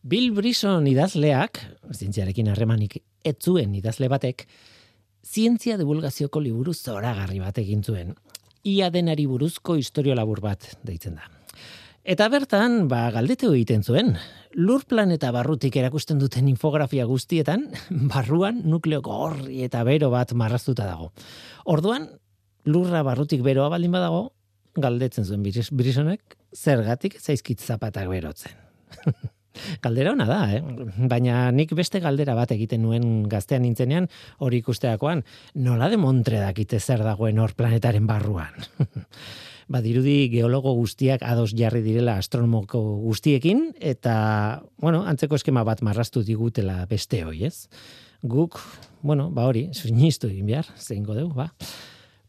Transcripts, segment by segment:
Bill Brisson idazleak, zientziarekin harremanik etzuen idazle batek, zientzia divulgazioko liburu zoragarri bat egin zuen. Ia denari buruzko historio labur bat deitzen da. Eta bertan, ba, galdete egiten zuen, lur planeta barrutik erakusten duten infografia guztietan, barruan nukleo gorri eta bero bat marraztuta dago. Orduan, lurra barrutik beroa baldin badago, galdetzen zuen Brisonek, zergatik zaizkit zapatak berotzen. Galdera hona da, eh? baina nik beste galdera bat egiten nuen gaztean nintzenean hori ikusteakoan, nola de montre dakite zer dagoen hor planetaren barruan. Badirudi geologo guztiak ados jarri direla astronomoko guztiekin, eta, bueno, antzeko eskema bat marrastu digutela beste hoi, ez? Guk, bueno, ba hori, suinistu egin behar, zein dugu, ba.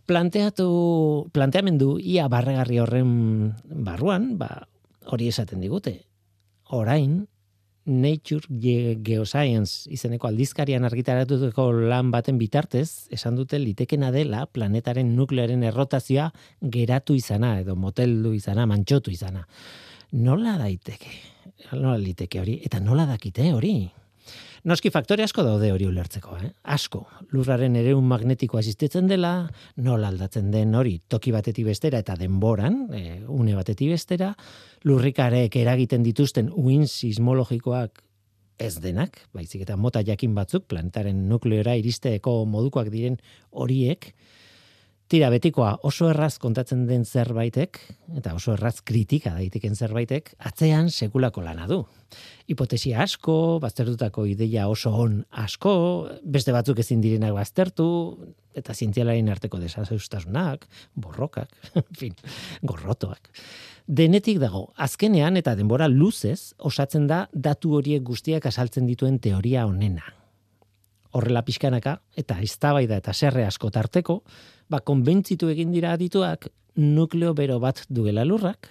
Planteatu, planteamendu ia barregarri horren barruan, ba, hori esaten digute, orain Nature Geoscience izeneko aldizkarian argitaratutako lan baten bitartez, esan dute litekena dela planetaren nuklearen errotazioa geratu izana, edo moteldu izana, mantxotu izana. Nola daiteke? Nola liteke hori? Eta nola dakite hori? Noski faktore asko daude hori ulertzeko, eh? Asko. Lurraren ere un magnetiko asistetzen dela, nola aldatzen den hori toki batetik bestera eta denboran, e, une batetik bestera, lurrikareek eragiten dituzten uin sismologikoak ez denak, baizik eta mota jakin batzuk planetaren nukleora iristeeko modukoak diren horiek, Tira, betikoa oso erraz kontatzen den zerbaitek, eta oso erraz kritika daiteken zerbaitek, atzean sekulako lana du. Hipotesia asko, baztertutako ideia oso on asko, beste batzuk ezin direnak baztertu, eta zientzialaren arteko desazeustasunak, borrokak, en fin, gorrotoak. Denetik dago, azkenean eta denbora luzez osatzen da datu horiek guztiak asaltzen dituen teoria onena. Horrela pixkanaka, eta eztabaida eta serre asko tarteko, ba, konbentzitu egin dira adituak nukleo bero bat duela lurrak,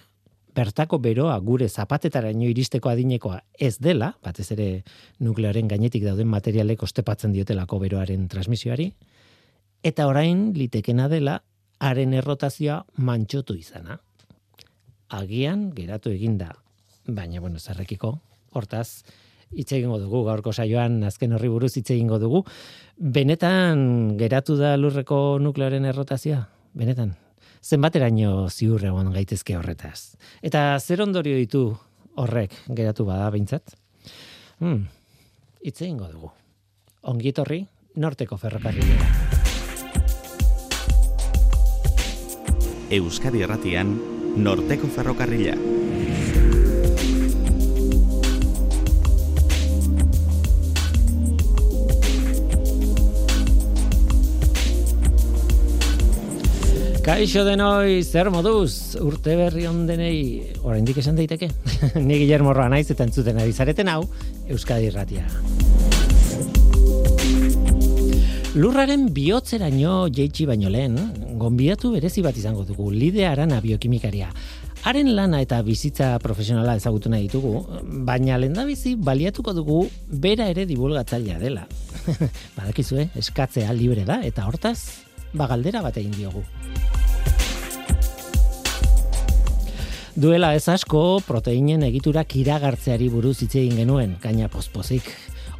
bertako beroa gure zapatetaraino iristeko adinekoa ez dela, batez ere nukleoaren gainetik dauden materialek ostepatzen diotelako beroaren transmisioari, eta orain litekena dela haren errotazioa mantxotu izana. Agian geratu eginda, baina bueno, zerrekiko, hortaz, hitz egingo dugu gaurko saioan azken horri buruz hitz egingo dugu. Benetan geratu da lurreko nuklearen errotazioa? Benetan. Zenbateraino ziur egon gaitezke horretaz. Eta zer ondorio ditu horrek geratu bada beintzat? Hmm. Hitz egingo dugu. Ongietorri norteko ferrokarrilera. Euskadi Erratian Norteko Ferrokarrila. Kaixo denoi, zer moduz, urte berri ondenei, oraindik esan daiteke, ni Guillermo Roa naiz eta entzuten ari zareten hau, Euskadi Irratia. Lurraren bihotzeraino jeitsi baino lehen, gonbiatu berezi bat izango dugu, lide arana biokimikaria. Haren lana eta bizitza profesionala ezagutu nahi ditugu, baina lenda bizi baliatuko dugu bera ere divulgatzailea dela. Badakizue, eskatzea libre da, eta hortaz, bagaldera bat egin diogu. Duela ez asko, proteinen egiturak iragartzeari buruz hitz egin genuen, gaina pospozik.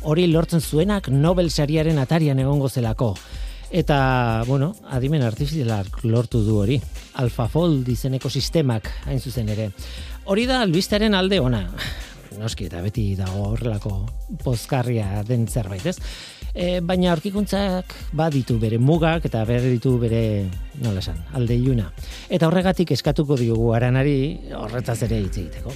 Hori lortzen zuenak Nobel sariaren atarian egongo zelako. Eta, bueno, adimen artifizialak lortu du hori. AlphaFold izeneko sistemak hain zuzen ere. Hori da albistaren alde ona. Noski, eta beti dago horrelako pozkarria den zerbait, ez? E, baina aurkikuntzak baditu bere mugak eta bere ditu bere nola esan, alde iluna. Eta horregatik eskatuko diogu aranari horretaz ere hitz egiteko.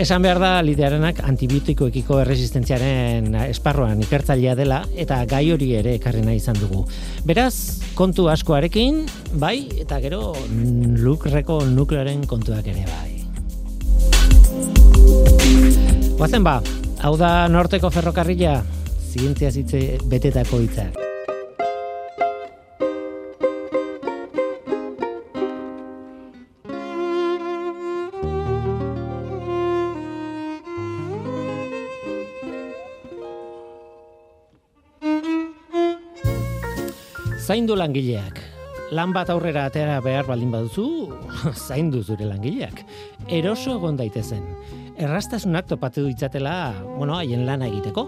Esan behar da lidearanak antibiotikoekiko erresistentziaren esparroan ikertzailea dela eta gai hori ere ekarri nahi izan dugu. Beraz, kontu askoarekin, bai, eta gero lukreko nuklearen kontuak ere bai. Guazen ba, hau da norteko ferrokarrila, zientzia zitze betetako hitzak. Zaindu langileak, lan bat aurrera atera behar baldin baduzu, zaindu zure langileak. Eroso egon daitezen. Errastasunak topatu ditzatela, bueno, haien lana egiteko.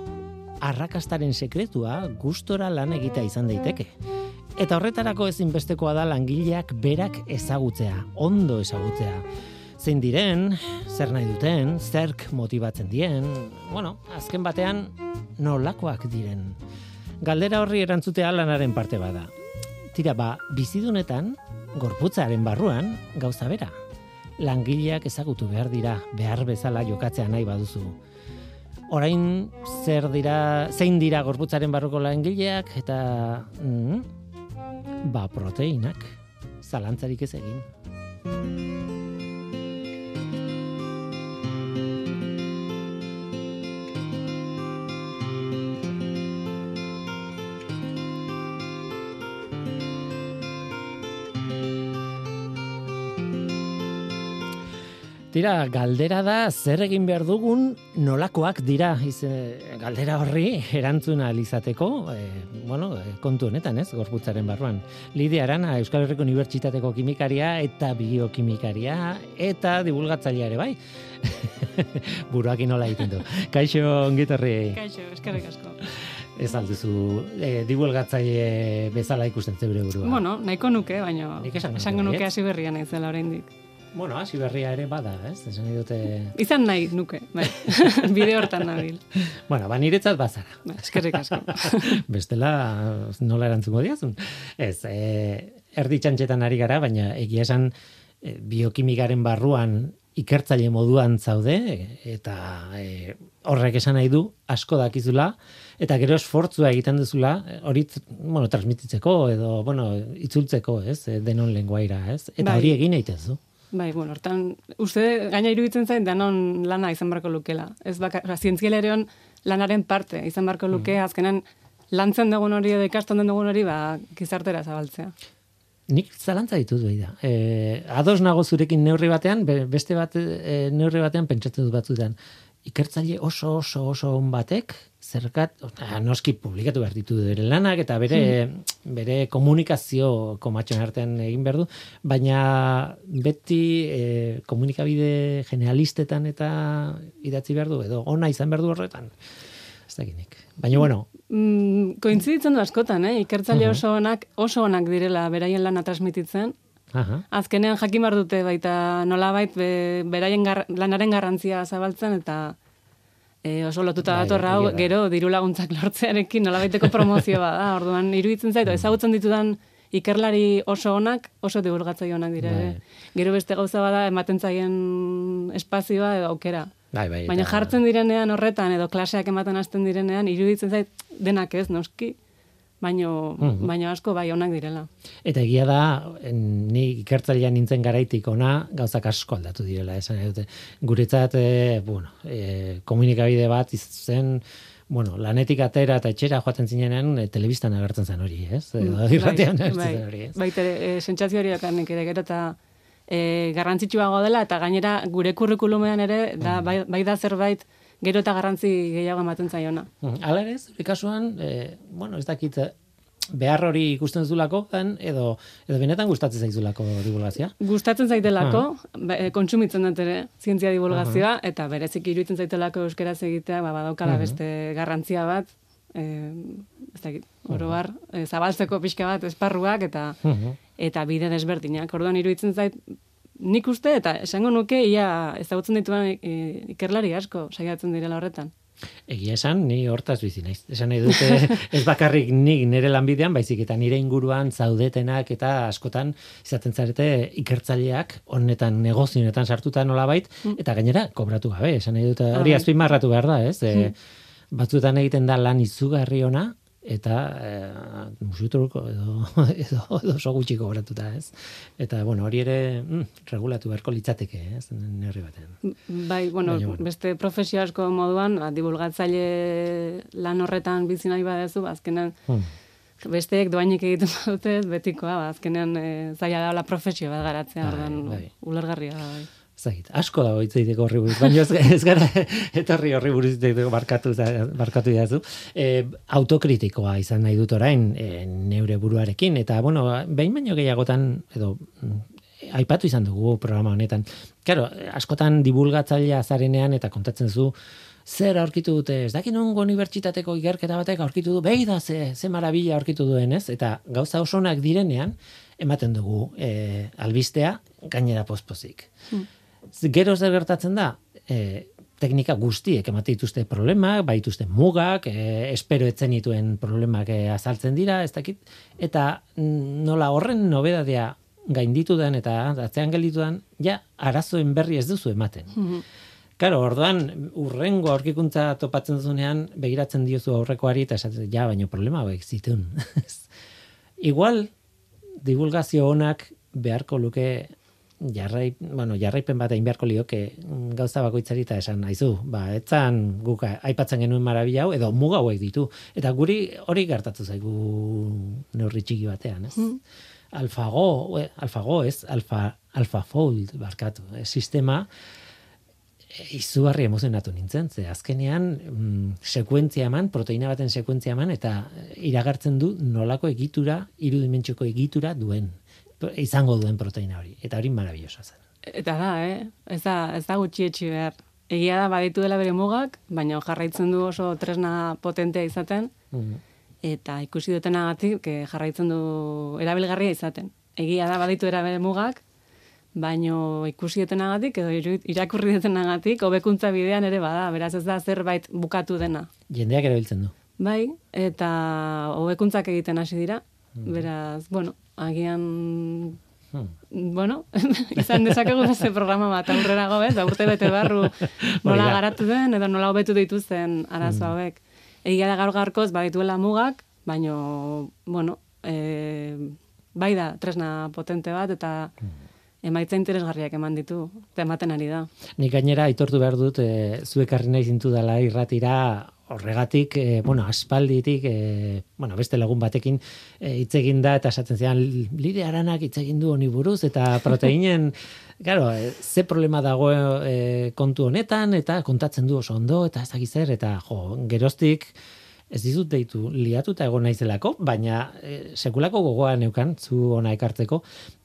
Arrakastaren sekretua gustora lan egitea izan daiteke. Eta horretarako ezinbestekoa da langileak berak ezagutzea, ondo ezagutzea. Zein diren, zer nahi duten, zerk motibatzen dien, bueno, azken batean nolakoak diren. Galdera horri erantzutea lanaren parte bada. Tira ba, bizidunetan, gorputzaren barruan, gauza bera. Langileak ezagutu behar dira, behar bezala jokatzea nahi baduzu. Orain zer dira, zein dira gorputzaren barruko langileak eta mm, ba proteinak zalantzarik ez egin. Tira, galdera da zer egin behar dugun nolakoak dira ize, galdera horri erantzuna alizateko, e, bueno, e, kontu honetan, ez, gorputzaren barruan. Lidia Arana, Euskal Herriko Unibertsitateko kimikaria eta biokimikaria eta divulgatzailea ere bai. Buruak inola egiten du. Kaixo, ongitorri. Kaixo, eskerrik asko. Ez alduzu, e, divulgatzaile bezala ikusten zeure burua. Bueno, nahiko nuke, baina esango nuke, hasi berria naizela oraindik. Bueno, hasi berria ere bada, ez? Esan dute... Izan nahi nuke, bai. Bide hortan nabil. Bueno, ba, niretzat bazara. Bai, eskerrik asko. Bestela, nola erantzungo diazun? Ez, e, erdi txantxetan ari gara, baina egia esan e, biokimikaren barruan ikertzaile moduan zaude, eta e, horrek esan nahi du asko dakizula, eta gero esfortzua egiten duzula, hori, bueno, transmititzeko, edo, bueno, itzultzeko, ez, denon lenguaira, ez? Eta Bai. hori egin egiten zu. Bai, bueno, hortan, uste gaina iruditzen zain danon lana izan barko lukela. Ez baka, zientzialerion lanaren parte izan barko luke, azkenen lantzen dugun hori edo ikasten dugun hori, ba, gizartera zabaltzea. Nik zalantza ditut behi da. E, ados nago zurekin neurri batean, be- beste bat e, neurri batean pentsatzen dut batzutan. Ikertzaile oso oso oso on batek zerkat, noski publikatu behar ditu bere lanak eta bere bere komunikazio komatxon artean egin behar du, baina beti e, komunikabide generalistetan eta idatzi behar du edo ona izan behar du horretan. Ez dakinik. Baina bueno, Mm, kointziditzen du askotan, eh? Ikertzaile oso onak, oso onak direla beraien lana transmititzen, aha, Azkenean jakin behar dute baita nolabait be, beraien gar, lanaren garrantzia zabaltzen eta e, oso lotuta Bai, dator hau egia da. gero diru laguntzak lortzearekin nolabaiteko promozioa da. Orduan iruditzen zait ezagutzen ditudan ikerlari oso onak, oso divulgatzaile onak dire. Bai. Gero beste gauza bada ematen zaien espazioa edo aukera. bai, bai. Baina jartzen direnean horretan edo klaseak ematen hasten direnean iruditzen zait denak ez noski. Baino, Mhm. baino asko bai onak direla. Eta egia da, ni ikertzailean nintzen garaitik ona, gauzak asko aldatu direla, esan dute. Guretzat, e, bueno, e, komunikabide bat zen, bueno, lanetik atera eta etxera joaten zinenean, e, telebistan agertzen zen hori, ez? Edo, irratean bai, bai, zen hori, ez? Baita ere, e, sentsazio hori dakarnik ere gero eta e, garrantzitsuago dela eta gainera gure kurrikulumean ere da, Mm. bai, bai da zerbait gero eta garrantzi gehiago ematen zaiona. Mhm. Hala ere, zure kasuan, e, bueno, ez dakit, e, behar hori ikusten zulako, edo, edo benetan gustatzen zaizulako divulgazia? Gustatzen zaitelako, e, kontsumitzen dut ere zientzia divulgazioa, eta berezik iruditzen zaitelako euskeraz egitea, ba, badaukala beste garrantzia bat, e, ez dakit, oro har, e, zabaltzeko pixka bat esparruak, eta Mhm. eta bide desberdinak. Orduan iruditzen zait nik uste eta esango nuke ia ezagutzen dituan e, ikerlari asko saiatzen direla horretan. Egia esan, ni hortaz bizi naiz. Esan nahi dute, ez bakarrik nik nire lanbidean, baizik eta nire inguruan zaudetenak eta askotan izaten zarete ikertzaileak honetan negozionetan sartuta nolabait eta gainera kobratu gabe. Esan nahi dute, hori Ah. azpimarratu behar da, ez? E, batzuetan egiten da lan izugarri ona eta e, musutruko edo, edo, edo oso gutxi kobratuta, ez? Eta, bueno, hori ere mm, regulatu beharko litzateke, ez? Nerri batean. Bai, bueno, Baina, bueno. beste profesio asko moduan, ba, divulgatzaile lan horretan bizi nahi badezu, ba, azkenean Hmm. besteek doainik egiten badute, betikoa, ba, azkenean e, zaila da profesio bat garatzea, Bai, bai. ulergarria da. Bai. Zait, asko dago hitz egiteko horri buruz, baina ez, ez gara etorri horri buruz barkatu, barkatu idazu. E, autokritikoa izan nahi dut orain e, neure buruarekin, eta bueno, behin baino gehiagotan, edo mm, aipatu izan dugu programa honetan. Claro, askotan divulgatzailea zarenean eta kontatzen zu, zer aurkitu dute, ez dakin ongo unibertsitateko igerketa batek aurkitu du, behi da, ze, ze marabila aurkitu duen, ez? Eta gauza osonak direnean, ematen dugu e, albistea, gainera pospozik. Hmm. Gero zer gertatzen da, e, teknika guztiek emate dituzte problemak, baituzte mugak, e, espero etzen dituen problemak e, azaltzen dira, ez dakit, eta nola horren nobedadea gainditu den eta atzean gelditu den, ja, arazoen berri ez duzu ematen. Mm Claro, orduan urrengo aurkikuntza topatzen zunean begiratzen diozu aurrekoari eta esatzen ja, baino problema hauek zitun. Igual divulgazio onak beharko luke jarrai, bueno, jarraipen bat egin beharko lioke mm, gauza bakoitzari eta esan naizu. Ba, etzan guk aipatzen genuen marabila hau edo muga hauek ditu eta guri hori gertatu zaigu neurri txiki batean, ez? Mm. Alfago, alfago, ez? Alfa alfafold barkatu, sistema e, izugarri emozionatu nintzen, ze azkenean mm, sekuentzia eman, proteina baten sekuentzia eman, eta iragartzen du nolako egitura, irudimentxoko egitura duen izango duen proteina hori. Eta hori marabillosa zen. Eta da, eh? Ez da, ez da gutxi etxi behar. Egia da baditu dela bere mugak, baina jarraitzen du oso tresna potentea izaten, mm eta ikusi dutenagatik jarraitzen du erabilgarria izaten. Egia da baditu era bere mugak, baino ikusi dutenagatik edo irakurri dutenagatik hobekuntza bidean ere bada, beraz ez da zerbait bukatu dena. Jendeak erabiltzen du. Bai, eta hobekuntzak egiten hasi dira. Mm Beraz, bueno, agian Hmm. Bueno, izan dezakegu beste programa bat aurrera gobe, da urte bete barru nola garatu den, edo nola hobetu dituzen arazo hmm. hauek. Egia da gaur garkoz, badituela mugak, baino, bueno, e, bai da, tresna potente bat, eta hmm. emaitza interesgarriak eman ditu, eta ematen ari da. Nik gainera, aitortu behar dut, e, zuek harri nahi zintu dela irratira, horregatik, e, bueno, aspalditik, e, bueno, beste lagun batekin e, hitz egin da eta esaten zian lide aranak hitz egin du honi buruz eta proteinen. Claro, ze problema dago e, kontu honetan eta kontatzen du oso ondo eta ez zer eta jo, geroztik ez dizut deitu liatuta egon naizelako, baina e, sekulako gogoa neukan zu ona ekartzeko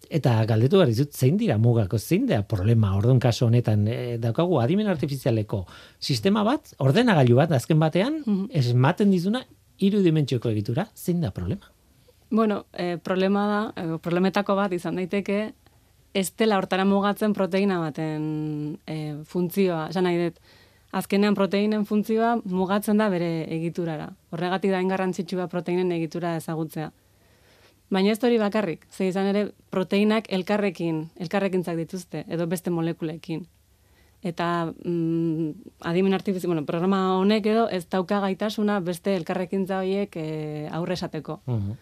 eta galdetu behar dizut, zein dira mugako, zein dira problema, orduan kaso honetan, e, daukagu adimen artifizialeko sistema bat, ordenagailu bat, azken batean, -hmm. esmaten dizuna, iru dimentsioko egitura, zein da problema? Bueno, e, problema da, e, problemetako bat izan daiteke, ez dela hortara mugatzen proteina baten e, funtzioa, esan nahi dut, azkenean proteinen funtzioa mugatzen da bere egiturara. Horregatik da ingarrantzitsua proteinen egitura ezagutzea. Baina ez hori bakarrik, ze izan ere proteinak elkarrekin, elkarrekintzak dituzte, edo beste molekulekin. Eta mm, adimen artifizi, bueno, programa honek edo ez dauka gaitasuna beste elkarrekintza horiek e, aurre esateko. Mhm.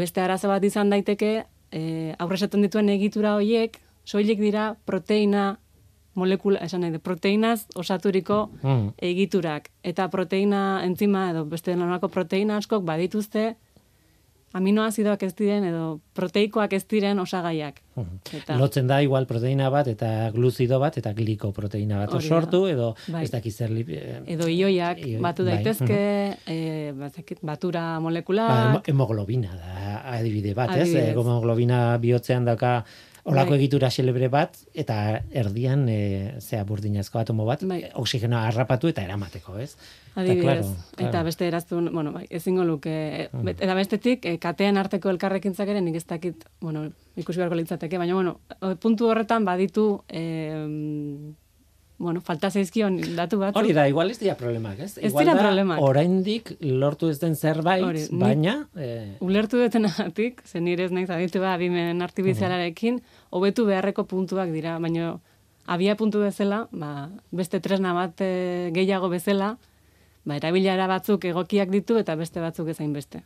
Beste arazo bat izan daiteke, e, aurre esaten dituen egitura horiek, soilik dira proteina molekula, esan nahi, proteinaz osaturiko mhm. egiturak. Eta proteina entzima edo beste denonako proteina askok badituzte, aminoazidoak ez diren edo proteikoak ez diren osagaiak. Eta... Lotzen da igual proteina bat eta gluzido bat eta glikoproteina bat sortu edo bai. ez dakiz zer eh, edo ioiak batu bai. daitezke eh, batura molekula ba, hemoglobina da adibide bat, ez? Hemoglobina bihotzean dauka Olako bai. egitura xelebre bat, eta erdian, e, zea burdinazko atomo bat, bai. oxigenoa harrapatu eta eramateko, ez? Adibidez, eta, claro, claro. eta beste eraztun, bueno, bai, ezingo luke, mm. eta bestetik, e, katean arteko elkarrekintzak ere, nik ez dakit, bueno, ikusi beharko litzateke, baina, bueno, puntu horretan baditu, e, bueno, falta zaizkion datu bat. Hori da, igual ez dira problemak, ez? Ez dira problemak. Oraindik lortu ez den zerbait, Hori, baina... Eh... Ulertu detenatik, zen nire ez nahiz aditu ba, abimen artibizialarekin, hobetu beharreko puntuak dira, baina abia puntu bezala, ba, beste tresna bat e, gehiago bezala, ba, erabilara batzuk egokiak ditu eta beste batzuk ezain beste.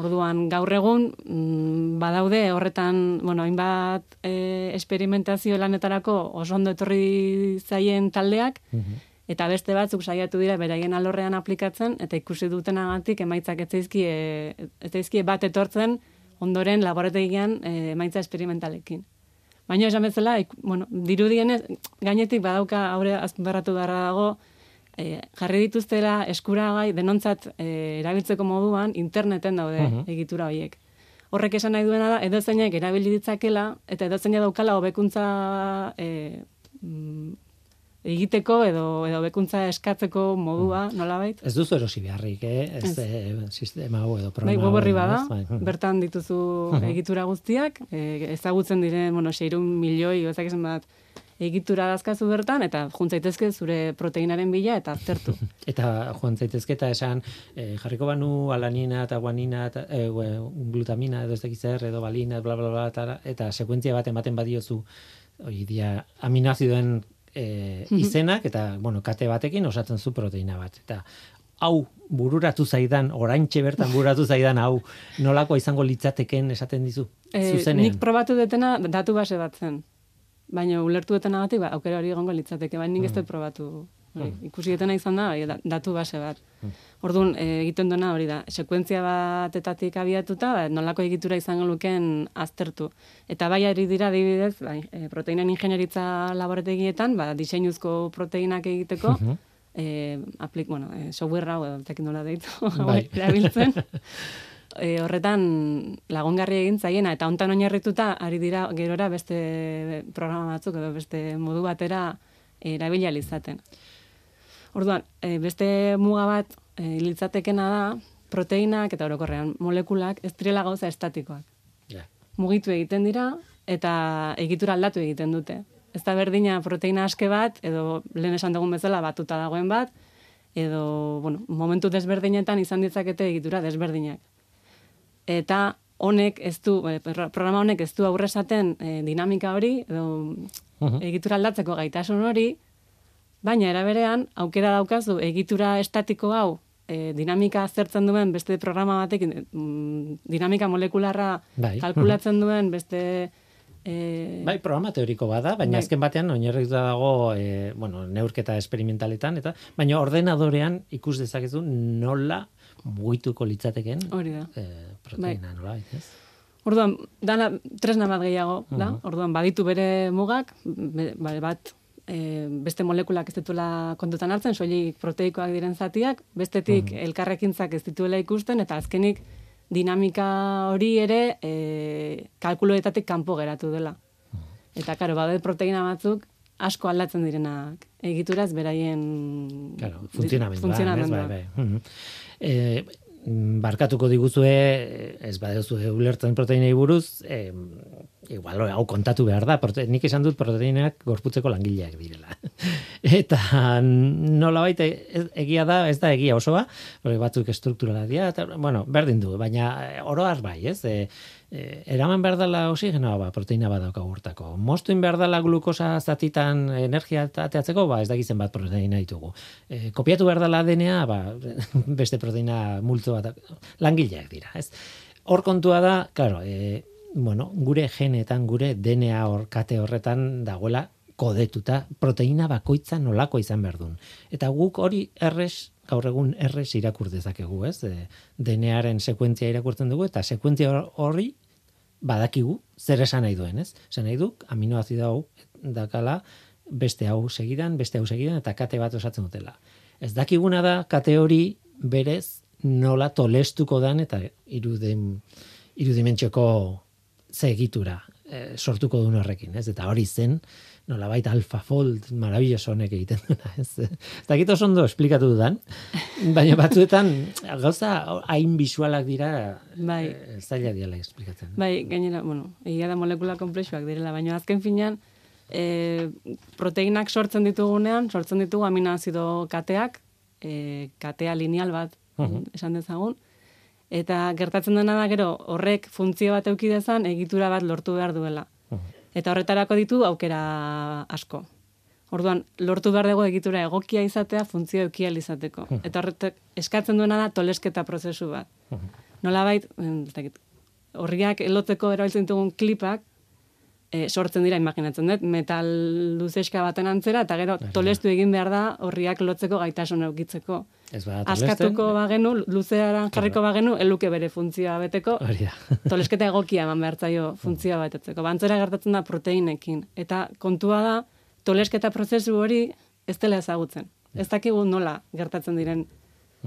Orduan, gaur egun, mm, badaude horretan, bueno, hainbat e, esperimentazio lanetarako oso ondo etorri zaien taldeak, mhm. eta beste batzuk saiatu dira beraien alorrean aplikatzen, eta ikusi dutenagatik emaitzak etzaizki, etzaizki bat etortzen ondoren laborategian e, emaitza esperimentalekin. Baina esan bezala, ik, bueno, dirudienez, gainetik badauka aurre azbarratu beharra dago, e, jarri dituztela eskuragai denontzat e, erabiltzeko moduan interneten daude Mhm. egitura horiek. Horrek esan nahi duena da, edo zeinak erabili ditzakela, eta edo zeinak daukala hobekuntza e, mm, egiteko edo edo hobekuntza eskatzeko modua, nolabait? Ez duzu erosi beharrik, eh? Ez, Ez. sistema hau edo Bai, programa web horri hau, bada? Bai, mhm. bertan dituzu egitura guztiak, e, ezagutzen diren, bueno, 600 milioi, ezak esan bat, egitura dazkazu bertan, eta juntzaitezke zure proteinaren bila, eta aztertu. Eta joan zaitezke eta esan eh, jarriko banu alanina eta guanina eta gue- glutamina edo ez dakiz zer edo balina bla bla bla eta, eta sekuentzia bat ematen badiozu hori dia aminoazidoen eh, izenak eta bueno kate batekin osatzen zu proteina bat eta hau bururatu zaidan oraintxe bertan bururatu zaidan hau nolakoa izango litzateken esaten dizu E, zuzenean nik probatu detena datu base bat zen. Baina ulertu detenagatik, ba, aukera hori egongo litzateke, baina nik ez dut probatu. Hori, ikusi detena izan da, datu base bat. Orduan, e, egiten duena hori da, sekuentzia batetatik abiatuta, ba, nolako egitura izango lukeen aztertu. Eta bai ari dira, adibidez, bai, e, proteinen ingenieritza laborategietan, ba, diseinuzko proteinak egiteko, e, aplik, bueno, e, software hau, edo teknola deitu, Bai. erabiltzen. e, horretan lagungarri egin zaiena eta hontan oinarrituta ari dira gerora beste programa batzuk edo beste modu batera erabili ahal izaten. Orduan, e, beste muga bat e, litzatekena da proteinak eta orokorrean molekulak ez direla gauza estatikoak. Ja. Mugitu egiten dira eta egitura aldatu egiten dute. Ez da berdina proteina aske bat edo lehen esan dugun bezala batuta dagoen bat edo bueno, momentu desberdinetan izan ditzakete egitura desberdinak eta honek ez du, eh, pro- programa honek ez du aurre esaten eh, dinamika hori, edo Mhm. egitura aldatzeko gaitasun hori, baina era berean aukera daukazu egitura estatiko hau eh, dinamika aztertzen duen beste programa batekin, mm, dinamika molekularra Bai. kalkulatzen duen beste eh, Bai, programa teoriko bada, baina Bai. azken batean oinarrituta dago, e, bueno, neurketa esperimentaletan eta baina ordenadorean ikus dezakezu nola mugituko litzateken hori da. e, proteina, nola, ez? Orduan, dana, tresna bat gehiago, da? Orduan, baditu bere mugak, be- ba- bat e, beste molekulak ez dituela kontutan hartzen, soilik proteikoak diren zatiak, bestetik elkarrekintzak ez dituela ikusten, eta azkenik dinamika hori ere e, kalkuloetatik kanpo geratu dela. Eta, karo, bade proteina batzuk asko aldatzen direnak egituraz beraien Claro, funtzionamendua, funtzionamendua. Bai, bai. Mhm. Eh, barkatuko diguzue, ez baduzue ulertzen proteinei buruz, eh, igual hau kontatu behar da, prote, nik esan dut proteinak gorputzeko langileak direla. Eta nola baita, egia da, ez da egia osoa, batzuk estrukturala dira, eta, bueno, berdin du, baina eh, oro har bai, ez? E, e, eraman behar dela oxigenoa, ba, proteina bat dauka urtako. Mostuin behar dela glukosa zatitan energia ateatzeko, ba, ez dakizen bat proteina ditugu. E, kopiatu behar dela DNA, ba, beste proteina multzo bat, langileak dira, ez? Hor kontua da, claro, e, bueno, gure genetan, gure DNA hor, kate horretan dagoela kodetuta proteina bakoitza nolako izan behar duen. Eta guk hori erres, gaur egun erres irakur dezakegu, ez? E, DNA-aren sekuentzia irakurtzen dugu, eta sekuentzia hor- horri badakigu zer esan nahi duen, ez? Esan nahi du, aminoazido hau dakala beste hau segidan, beste hau segidan, eta kate bat osatzen dutela. Ez dakiguna da kate hori berez nola tolestuko dan eta iruden, irudimentxoko ze egitura eh, sortuko duen horrekin, ez? Eta hori zen, nolabait alfafold maravilloso honek egiten duena, ez? Ez dakit oso ondo esplikatu dudan, baina batzuetan gauza hain bisualak dira Bai. eh, zaila diala esplikatzen. Bai, gainera, bueno, egia da molekula komplexuak direla, baina azken finean, e, proteinak sortzen ditugunean, sortzen ditugu aminoazido kateak, e, katea lineal bat, esan dezagun, eta gertatzen dena da gero horrek funtzio bat euki dezan egitura bat lortu behar duela. Eta horretarako ditu aukera asko. Orduan, lortu behar dugu egitura egokia izatea funtzio eukial izateko. Eta horretek eskatzen duena da tolesketa prozesu bat. Nolabait, ez dakit, horriak elotzeko erabiltzen ditugun klipak, e, sortzen dira imaginatzen dut, metal luzeska baten antzera, eta gero tolestu egin behar da horriak lotzeko gaitasun eukitzeko. Ez bada Askatuko bagenu, luzearan jarriko bagenu, eluke bere funtzioa beteko, Hori da. tolesketa egokia eman behar zaio funtzioa betetzeko. Bantzera gertatzen da proteinekin. Eta kontua da, tolesketa prozesu hori ez dela ezagutzen. Ez dakigu nola gertatzen diren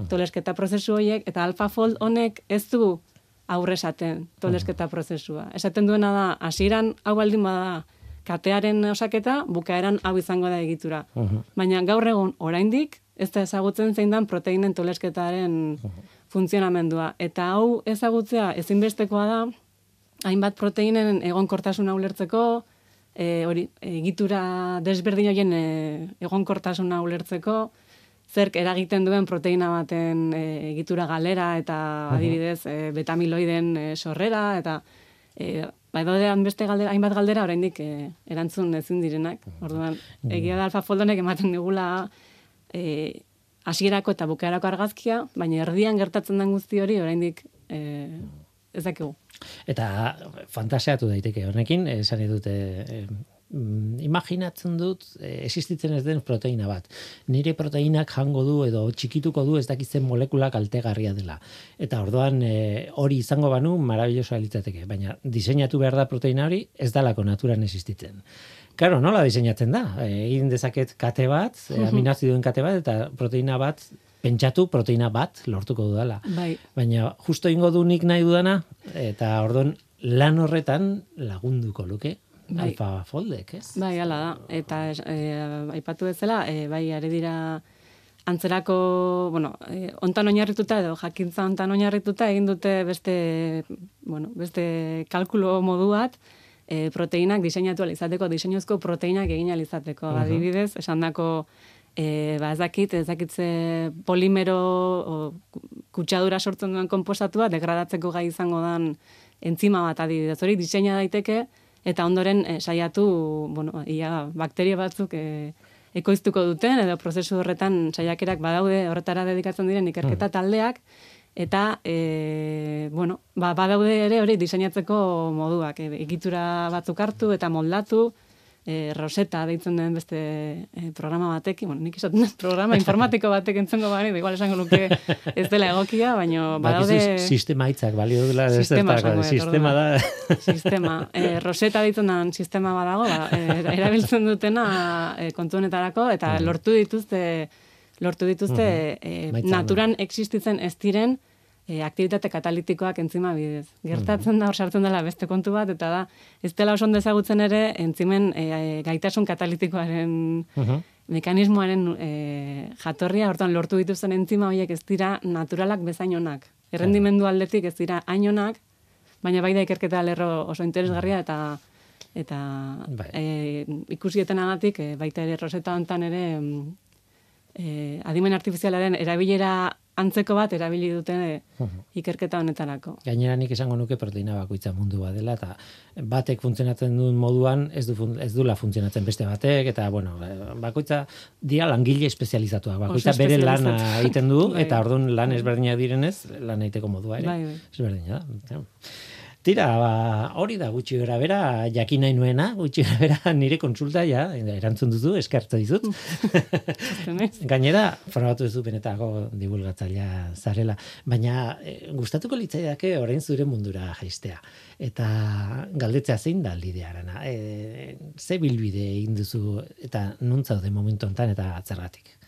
tolesketa prozesu horiek, eta alfafold honek ez du aurre esaten tolesketa prozesua. Esaten duena da, hasieran hau baldin bada katearen osaketa, bukaeran hau izango da egitura. Baina gaur egun oraindik ez da ezagutzen zein dan proteinen tolesketaren funtzionamendua. Eta hau ezagutzea ezinbestekoa da, hainbat proteinen egonkortasuna ulertzeko, e, hori, egitura desberdin horien e, egonkortasuna ulertzeko, zerk eragiten duen proteina baten e, egitura galera eta adibidez e, betamiloiden e, sorrera eta e, bai daudean beste galdera, hainbat galdera oraindik e, erantzun ezin direnak. Orduan, egia da alfa foldonek ematen digula e, hasierako eta bukaerako argazkia, baina erdian gertatzen den guzti hori oraindik e, ez dakigu. Eta fantasiatu daiteke honekin, esan dute e, mm, imaginatzen dut eh, existitzen ez den proteina bat. Nire proteinak jango du edo txikituko du ez dakitzen molekulak kaltegarria dela. Eta orduan eh, hori izango banu marabillosoa litzateke, baina diseinatu behar da proteina hori ez dalako naturan existitzen. Claro, nola diseinatzen da? E, egin dezaket kate bat, e, aminoaziduen kate bat eta proteina bat pentsatu proteina bat lortuko dudala. Bai. Baina justo ingo du nik nahi dudana eta orduan lan horretan lagunduko luke Bai. alfa foldek, ez? Bai, hala da. Eta e, aipatu bezala, e, bai, are dira antzerako, bueno, e, ontan oinarrituta edo jakintza ontan oinarrituta egin dute beste, bueno, beste kalkulo modu bat, e, proteinak diseinatu ahal izateko, diseinozko proteinak egin ahal izateko. Adibidez, esandako e, ba, ez dakit, ez dakitze polimero o, kutsadura sortzen duen kompostatua degradatzeko gai izango dan entzima bat adibidez. Hori diseina daiteke eta ondoren e, saiatu, bueno, ia bakterio batzuk e, ekoiztuko duten edo prozesu horretan saiakerak badaude horretara dedikatzen diren ikerketa taldeak eta e, bueno, ba, badaude ere hori diseinatzeko moduak, e, egitura batzuk hartu eta moldatu, e, Rosetta deitzen den beste e, programa batek, bueno, nik esaten den programa informatiko batek entzongo bani, igual esango nuke ez dela egokia, baina badaude... Sistema hitzak balio dela Sistema esango sistema da. sistema. E, Rosetta ditzen den sistema badago, ba, e, erabiltzen dutena e, kontu honetarako, eta lortu dituzte lortu dituzte e, Maitza naturan existitzen ez diren e, aktivitate katalitikoak entzima bidez. Gertatzen da hor sartzen dela beste kontu bat, eta da, ez dela oso ondo ezagutzen ere entzimen e, gaitasun katalitikoaren Mhm. mekanismoaren e, jatorria, hortan lortu dituzten entzima horiek ez dira naturalak bezainonak. Errendimendu aldetik ez dira ainonak, baina bai da ikerketa lerro oso interesgarria eta eta Bai. e, ikusietenagatik e, baita ere roseta hontan ere mm, e, adimen artifizialaren erabilera antzeko bat erabili duten e, ikerketa honetarako. Gainera nik esango nuke proteina bakoitza mundu bat dela eta batek funtzionatzen duen moduan ez du fun- ez dula funtzionatzen beste batek eta bueno, eh, bakoitza dira langile espezializatuak. Bakoitza Oso bere lana egiten du Bai. eta orduan lan ezberdinak direnez lan egiteko modua ere. Bai, bai. Ezberdina da. Tira, ba, hori da gutxi gara bera, jakin nahi nuena, gutxi gara bera nire konsulta ja, erantzun duzu, eskartza dizut. Gainera, frogatu ez du benetako divulgatzailea zarela, baina e, gustatuko litzaidake orain zure mundura jaistea. Eta galdetzea zein da lidearana. E, ze bilbide egin duzu eta nuntza zaude momentu hontan eta atzergatik.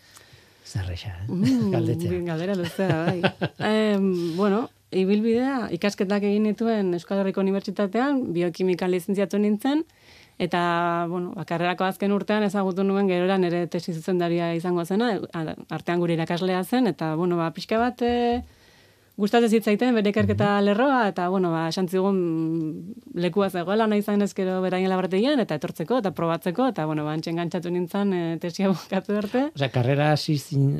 Zerrexa, eh? Mm, galdetzea. Galdera luzea, bai. em, bueno, ibilbidea, ikasketak egin nituen Euskal Herriko Unibertsitatean, biokimika lizentziatu nintzen, eta, bueno, bakarrerako azken urtean ezagutu nuen gerora nire tesi zuzendaria izango zena, artean gure irakaslea zen, eta, bueno, ba, pixka bat, e, gustatzen zitzaiten bere ikerketa lerroa, eta, bueno, ba, esan zigun mm, lekua zegoela nahi zain ezkero beraien laborategian, eta etortzeko, eta probatzeko, eta, bueno, ba, gantzatu nintzen e, tesia bukatu arte. Osea, karrera hasi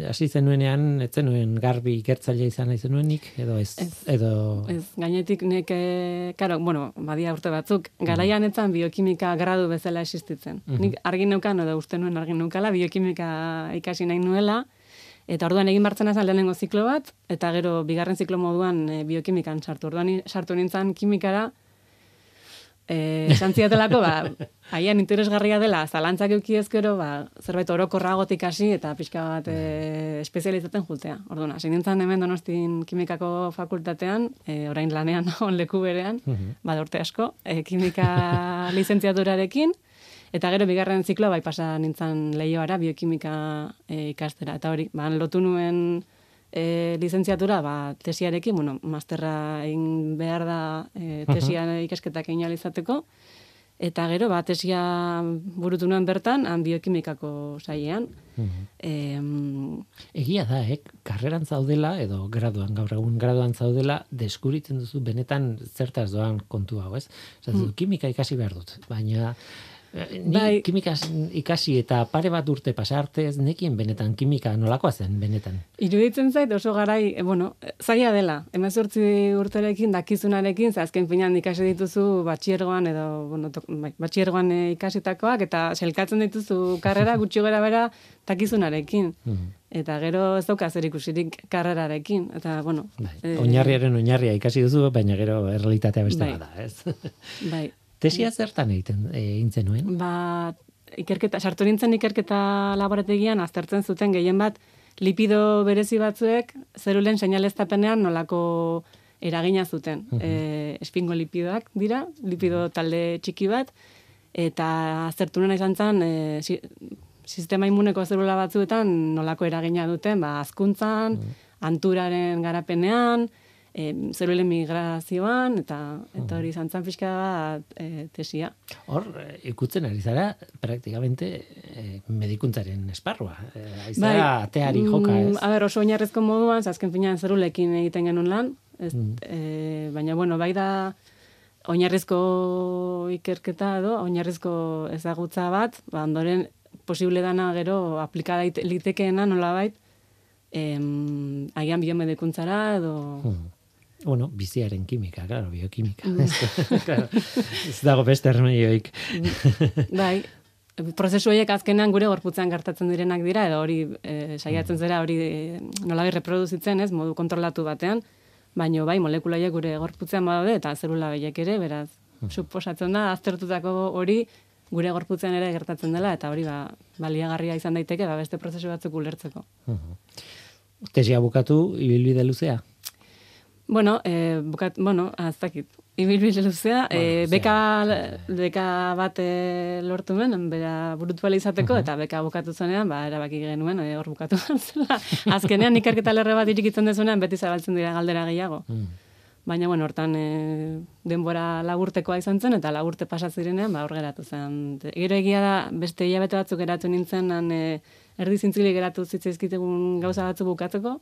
hasi zenuenean, ez zenuen garbi ikertzaile izan nahi zenuenik, edo ez? Ez. Edo... Ez, gainetik nek, eh, karo, bueno, badia urte batzuk, garaian etzan biokimika gradu bezala existitzen. Nik argin neukan, edo uste nuen argin neukala, biokimika ikasi nahi nuela, eta orduan egin bartzen azan lehenengo ziklo bat, eta gero bigarren ziklo moduan e, biokimikan sartu. Orduan sartu nintzen kimikara, eh, esan ziatelako, ba, haian interesgarria dela, zalantzak euki ezkero, ba, zerbait orokorragotik hasi eta pixka bat e, espezializaten jutea. Orduan, hasi nintzen hemen donostin kimikako fakultatean, e, orain lanean on leku berean, ba, urte asko, e, kimika lizentziaturarekin, eta gero bigarren zikloa bai pasa nintzen lehioara biokimika e, ikastera. Eta hori, ba, lotu nuen e, lizentziatura, ba, tesiarekin, bueno, masterra egin behar da e, tesia ikasketak egin alizateko, eta gero, ba, tesia burutu nuen bertan, han biokimikako saiean. Egia da, eh? karreran zaudela, edo graduan, gaur egun graduan zaudela, deskuritzen duzu benetan zertaz doan kontu hau, ez? Osa, mm. kimika ikasi behar dut, baina ni bai. kimikaz ikasi eta pare bat urte pasarte ez nekien benetan kimika nolakoa zen benetan. Iruditzen zait oso garai, e, bueno, zaila dela. Hemezortzi urterekin dakizunarekin, azken finean ikasi dituzu batxiergoan edo bueno, bai, batxiergoan ikasitakoak eta selkatzen dituzu karrera gutxi gara bera dakizunarekin. Mhm. Eta gero ez dauka zer ikusirik karrerarekin. Eta, bueno... Bai. E, oinarriaren oinarria ikasi duzu, baina gero errealitatea beste bai. bada, ez? bai. Tesia zertan egiten egin zenuen? Ba, ikerketa, sartu nintzen ikerketa laborategian aztertzen zuten gehien bat lipido berezi batzuek zerulen seinaleztapenean nolako eragina zuten. Uh espingo lipidoak dira, lipido talde txiki bat, eta aztertu nena izan zen, e, sistema immuneko zerula batzuetan nolako eragina duten, ba, azkuntzan, anturaren garapenean, e, zeruelen migrazioan, eta eta hori izan zan pixka bat e, tesia. Hor, ikutzen ari zara, praktikamente e, medikuntzaren esparrua. E, Aizara, bai, ateari joka, ez? Mm, a ber, oso oinarrezko moduan, zazken finean zerulekin egiten genuen lan, ez, mm. e, baina, bueno, bai da, oinarrizko ikerketa edo, oinarrizko ezagutza bat, ba, ondoren posible dana gero aplikada litekeena nolabait, em, agian biomedikuntzara edo... Mm bueno, biziaren kimika, claro, biokimika. Mm. claro, ez dago beste erremedioik. bai, prozesu horiek azkenean gure gorputzean gertatzen direnak dira, edo hori e, saiatzen mm. zera hori e, nolabai reproduzitzen ez, modu kontrolatu batean, baino bai, molekulaiek gure gorputzean badaude eta zerula behiek ere, beraz, mm. suposatzen da, aztertutako hori gure gorputzean ere gertatzen dela, eta hori ba, baliagarria izan daiteke, ba, beste prozesu batzuk ulertzeko. Uh -huh. Tesia bukatu, ibilbide luzea? Bueno, eh, bukat, bueno, aztakit. Ibilbide luzea, eh, beka, beka bat eh, lortu men, bera burutu izateko, eta beka bukatu zenean, ba, erabaki genuen, eh, hor bukatu zela. Azkenean, ikerketa lerre bat irikitzen dezunean, beti zabaltzen dira galdera gehiago. Mm. Baina, bueno, hortan e, denbora lagurtekoa izan zen, eta lagurte pasatzirenean, ba, hor geratu zen. Gero egia da, beste hilabete batzuk geratu nintzen, nan, e, erdi zintzili geratu zitzaizkitegun gauza batzu bukatzeko,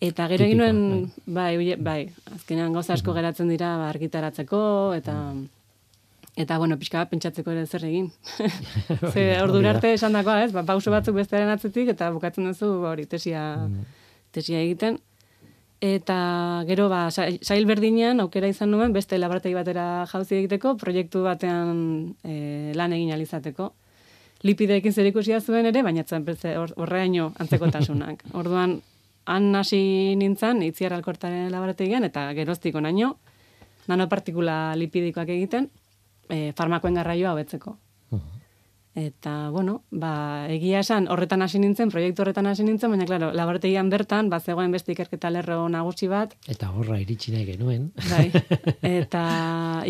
Eta gero egin nuen, bai, bai, azkenean gauza asko geratzen dira ba, argitaratzeko, eta eta bueno, pixka bat pentsatzeko ere zer egin. Ze ordu arte esan dakoa, ez, ba, pauso batzuk bestearen atzetik, eta bukatzen duzu ba, hori tesia, tesia egiten. Eta gero, ba, sail berdinean, aukera izan nuen, beste laborategi batera jauzi egiteko, proiektu batean e, lan egin alizateko. Lipideekin zer ikusia zuen ere, baina horreaino antzekotasunak. Orduan, han hasi nintzen, itziar alkortaren laborategian, eta geroztik onaino, nanopartikula lipidikoak egiten, e, farmakoen garraioa hobetzeko. Eta, bueno, ba, egia esan, horretan hasi nintzen, proiektu horretan hasi nintzen, baina, klaro, laborategian bertan, bat zegoen beste ikerketa lerro nagusi bat. Eta horra iritsi nahi genuen. Bai, eta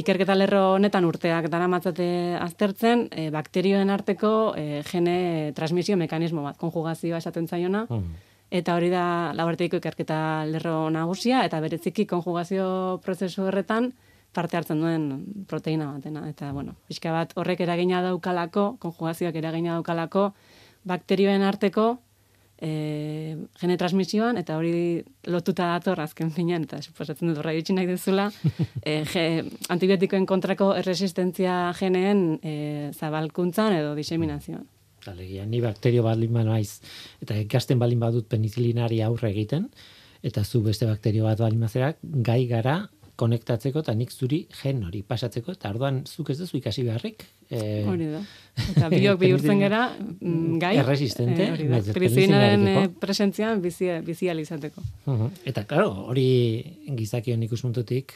ikerketa lerro honetan urteak dara matzate aztertzen, e, bakterioen arteko e, gene transmisio mekanismo bat, konjugazioa esaten zaiona, Eta hori da laborategiko ikerketa lerro nagusia, eta bereziki konjugazio prozesu horretan parte hartzen duen proteina batena. Eta, bueno, pixka bat horrek eragina daukalako, konjugazioak eragina daukalako, bakterioen arteko e, gene transmisioan, eta hori lotuta dator azken finean, eta suposatzen dut horra nahi duzula, e, antibiotikoen kontrako erresistentzia geneen e, zabalkuntzan edo diseminazioan. Alegia, ni bakterio balin naiz eta ikasten balin badut penizilinari aurre egiten eta zu beste bakterio bat balin bazerak gai gara konektatzeko eta nik zuri gen hori pasatzeko eta orduan zuk ez duzu ikasi beharrik. E, hori da. Eta biok bihurtzen gara mm, gai. Erresistente. E, Penizilinaren eh, presentzian bizializateko. Uh -huh. Eta, claro, hori gizakion ikuspuntutik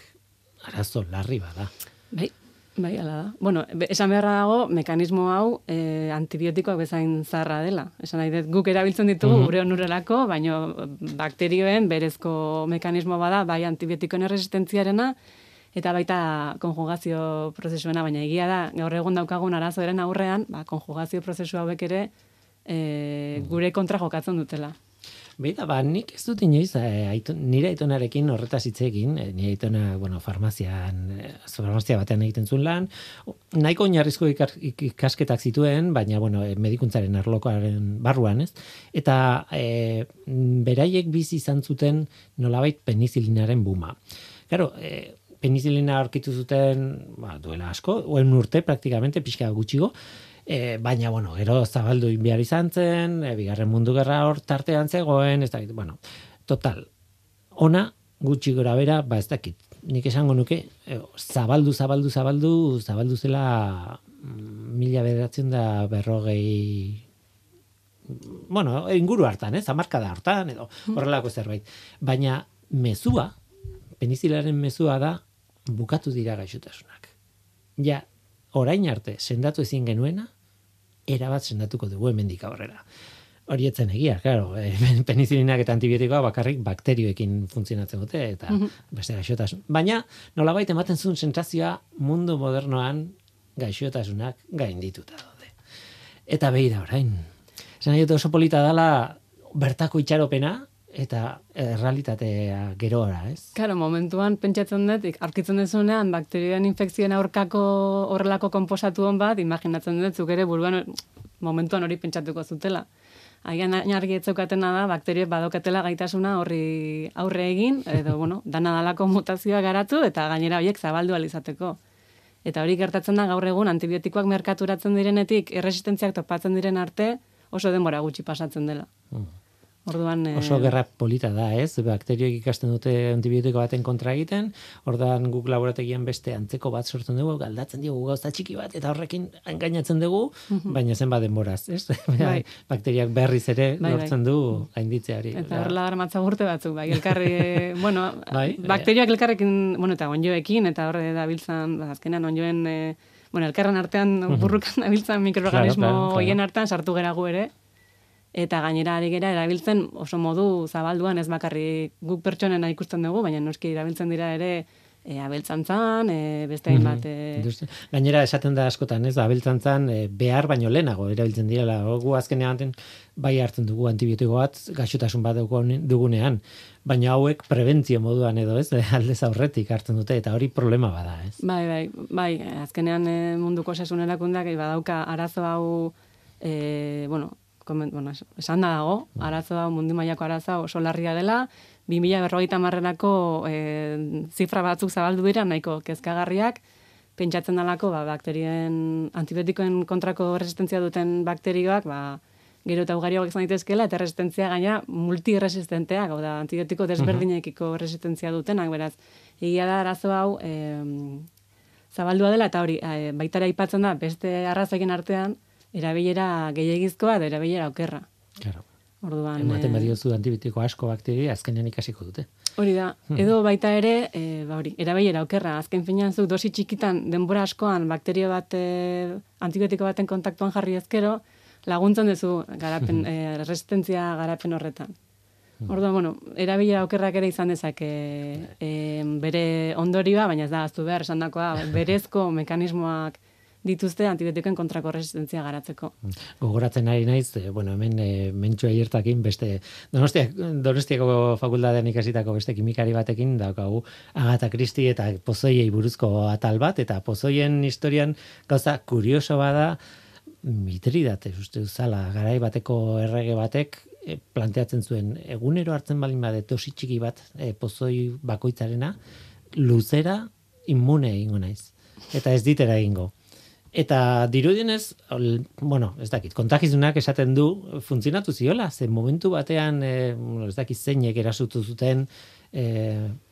arazo larri bada. Bai, Bai, ala da. Bueno, esan beharra dago, mekanismo hau e, antibiotikoak bezain zarra dela. Esan nahi dut, guk erabiltzen ditugu Mhm. gure onurrelako, baino bakterioen berezko mekanismo bada, bai antibiotikoen erresistentziarena, eta baita konjugazio prozesuena, baina egia da, gaur egun daukagun arazoaren aurrean, ba, konjugazio prozesu hauek ere e, gure kontra jokatzen dutela. Beida, ba, nik ez dut inoiz, eh, aiton, nire aitonarekin horretaz hitz egin, eh, nire aitona, bueno, farmazian, eh, farmazia batean egiten zuen lan, nahiko ik- ikasketak zituen, baina, bueno, eh, medikuntzaren arlokoaren barruan, ez? Eta eh, beraiek bizi izan zuten nolabait penizilinaren buma. Claro, eh, penizilina aurkitu zuten, ba, duela asko, oen urte praktikamente, pixka gutxigo, E, baina, bueno, gero zabaldu behar izan zen, e, bigarren mundu gerra hor tartean zegoen, ez dakit, bueno, total, ona, gutxi gora bera, ba ez dakit, nik esango nuke, e, zabaldu, zabaldu, zabaldu, zabaldu zela mm, mila bederatzen da berrogei bueno, inguru hartan, ez, amarkada hartan, edo horrelako zerbait. Baina mezua, penizilaren mezua da, bukatu dira gaixotasunak. Ja, orain arte, sendatu ezin genuena, erabat sendatuko dugu hemendik aurrera. Hori etzen egia, claro, penizilinak eta antibiotikoa bakarrik bakterioekin funtzionatzen dute, eta beste gaixotasun. Baina, nolabait ematen zuen sentsazioa mundu modernoan gaixotasunak gaindituta daude. Eta begira orain. Nahi dut oso polita dala bertako itxaropena eta errealitatea gerora, ez? Claro, momentuan pentsatzen dut, aurkitzen dezunean bakterioen infekzioen aurkako horrelako konposatu hon bat, imaginatzen dut, zuk ere buruan momentuan hori pentsatuko zutela. Agian argi etzaukatena da, bakterioek badokatela gaitasuna horri aurre egin, edo, bueno, dana dalako mutazioa garatu, eta gainera horiek zabaldu alizateko. Eta hori gertatzen da gaur egun antibiotikoak merkaturatzen direnetik, erresistentziak topatzen diren arte, oso denbora gutxi pasatzen dela. Orduan, eh, Oso gerra polita da, ez? Bakterioek ikasten dute antibiotiko baten kontra egiten, ordan guk laborategian beste antzeko bat sortzen dugu, galdatzen diogu gauza txiki bat, eta horrekin engainatzen dugu, baina zenba denboraz, ez? Bai. Bakteriak berriz ere Bai, bai. lortzen du gainditzeari. Eta horrela darmatza urte batzuk, bai, elkarri, eh, bueno, Bai, bakterioak elkarrekin, bueno, eta onjoekin, eta horre dabiltzan, ba, azkenean onjoen, eh, bueno, elkarren artean burrukan dabiltzan mikroorganismo Claro, claro, claro. artean sartu gera gu ere, eta gainera ari gera erabiltzen oso modu zabalduan ez bakarrik guk pertsonena ikusten dugu, baina noski erabiltzen dira ere e, abeltzantzan, e, beste hainbat, e, Industria. Gainera esaten da askotan, ez, abeltzantzan e, behar baino lehenago erabiltzen direla. Gu azkenean bai hartzen dugu antibiotiko bat gaixotasun bat dugun- dugunean, baina hauek prebentzio moduan edo, ez, aldez aurretik hartzen dute eta hori problema bada, ez. Bai, bai, bai, azkenean e, munduko osasun erakundeak eh, badauka arazo hau, e, bueno, komen, bueno, es- esan da dago, arazo hau mundu mailako arazo hau oso larria dela, 2000 berrogeita marrerako e, zifra batzuk zabaldu dira, nahiko kezkagarriak, pentsatzen dalako, ba, bakterien, antibiotikoen kontrako resistentzia duten bakterioak, ba, gero eta ugariagoak izan daitezkeela, eta resistentzia gaina multiresistenteak, hau da, antibiotiko desberdinekiko resistentzia dutenak, beraz, egia da arazo hau, em, zabaldua dela, eta hori, e, baitara aipatzen da, beste arrazoien artean, erabilera gehiagizkoa edo erabilera okerra. Claro. Orduan, Ematen eh, badiozu antibiotiko asko bakteria, azkenean ikasiko dute. Hori da, edo baita ere, e, ba hori, erabilera okerra, azken finean zu dosi txikitan denbora askoan bakterio bat e, antibiotiko baten kontaktuan jarri ezkero, laguntzen duzu garapen, e, resistentzia garapen horretan. Orduan, bueno, erabilera okerrak ere izan dezake e, bere ondorioa, baina ez da aztu behar esandakoa berezko mekanismoak dituzte antibiotikoen kontrako resistentzia garatzeko. Gogoratzen ari naiz, eh, bueno, hemen e, mentxu aiertakin beste Donostiak, Donostiako fakultatean ikasitako beste kimikari batekin daukagu Agatha Christie eta pozoiei buruzko atal bat eta pozoien historian gauza kurioso bada mitridate uste zala garai bateko errege batek e, planteatzen zuen egunero hartzen balin bade dosi txiki bat e, pozoi bakoitzarena luzera immune egingo naiz eta ez ditera egingo Eta dirudienez, ol- bueno, ez dakit, kontakizunak esaten du funtzionatu ziola, ze momentu batean, e, bueno, ez dakit zeinek erasutu zuten e,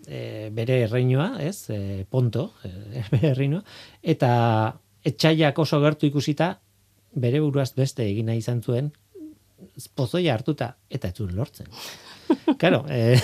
e, bere erreinua, ez, e, ponto, e, bere erreinua, eta etxaiak oso gertu ikusita, bere buruaz beste egina izan zuen, pozoia hartuta, eta ez lortzen. Claro, eh,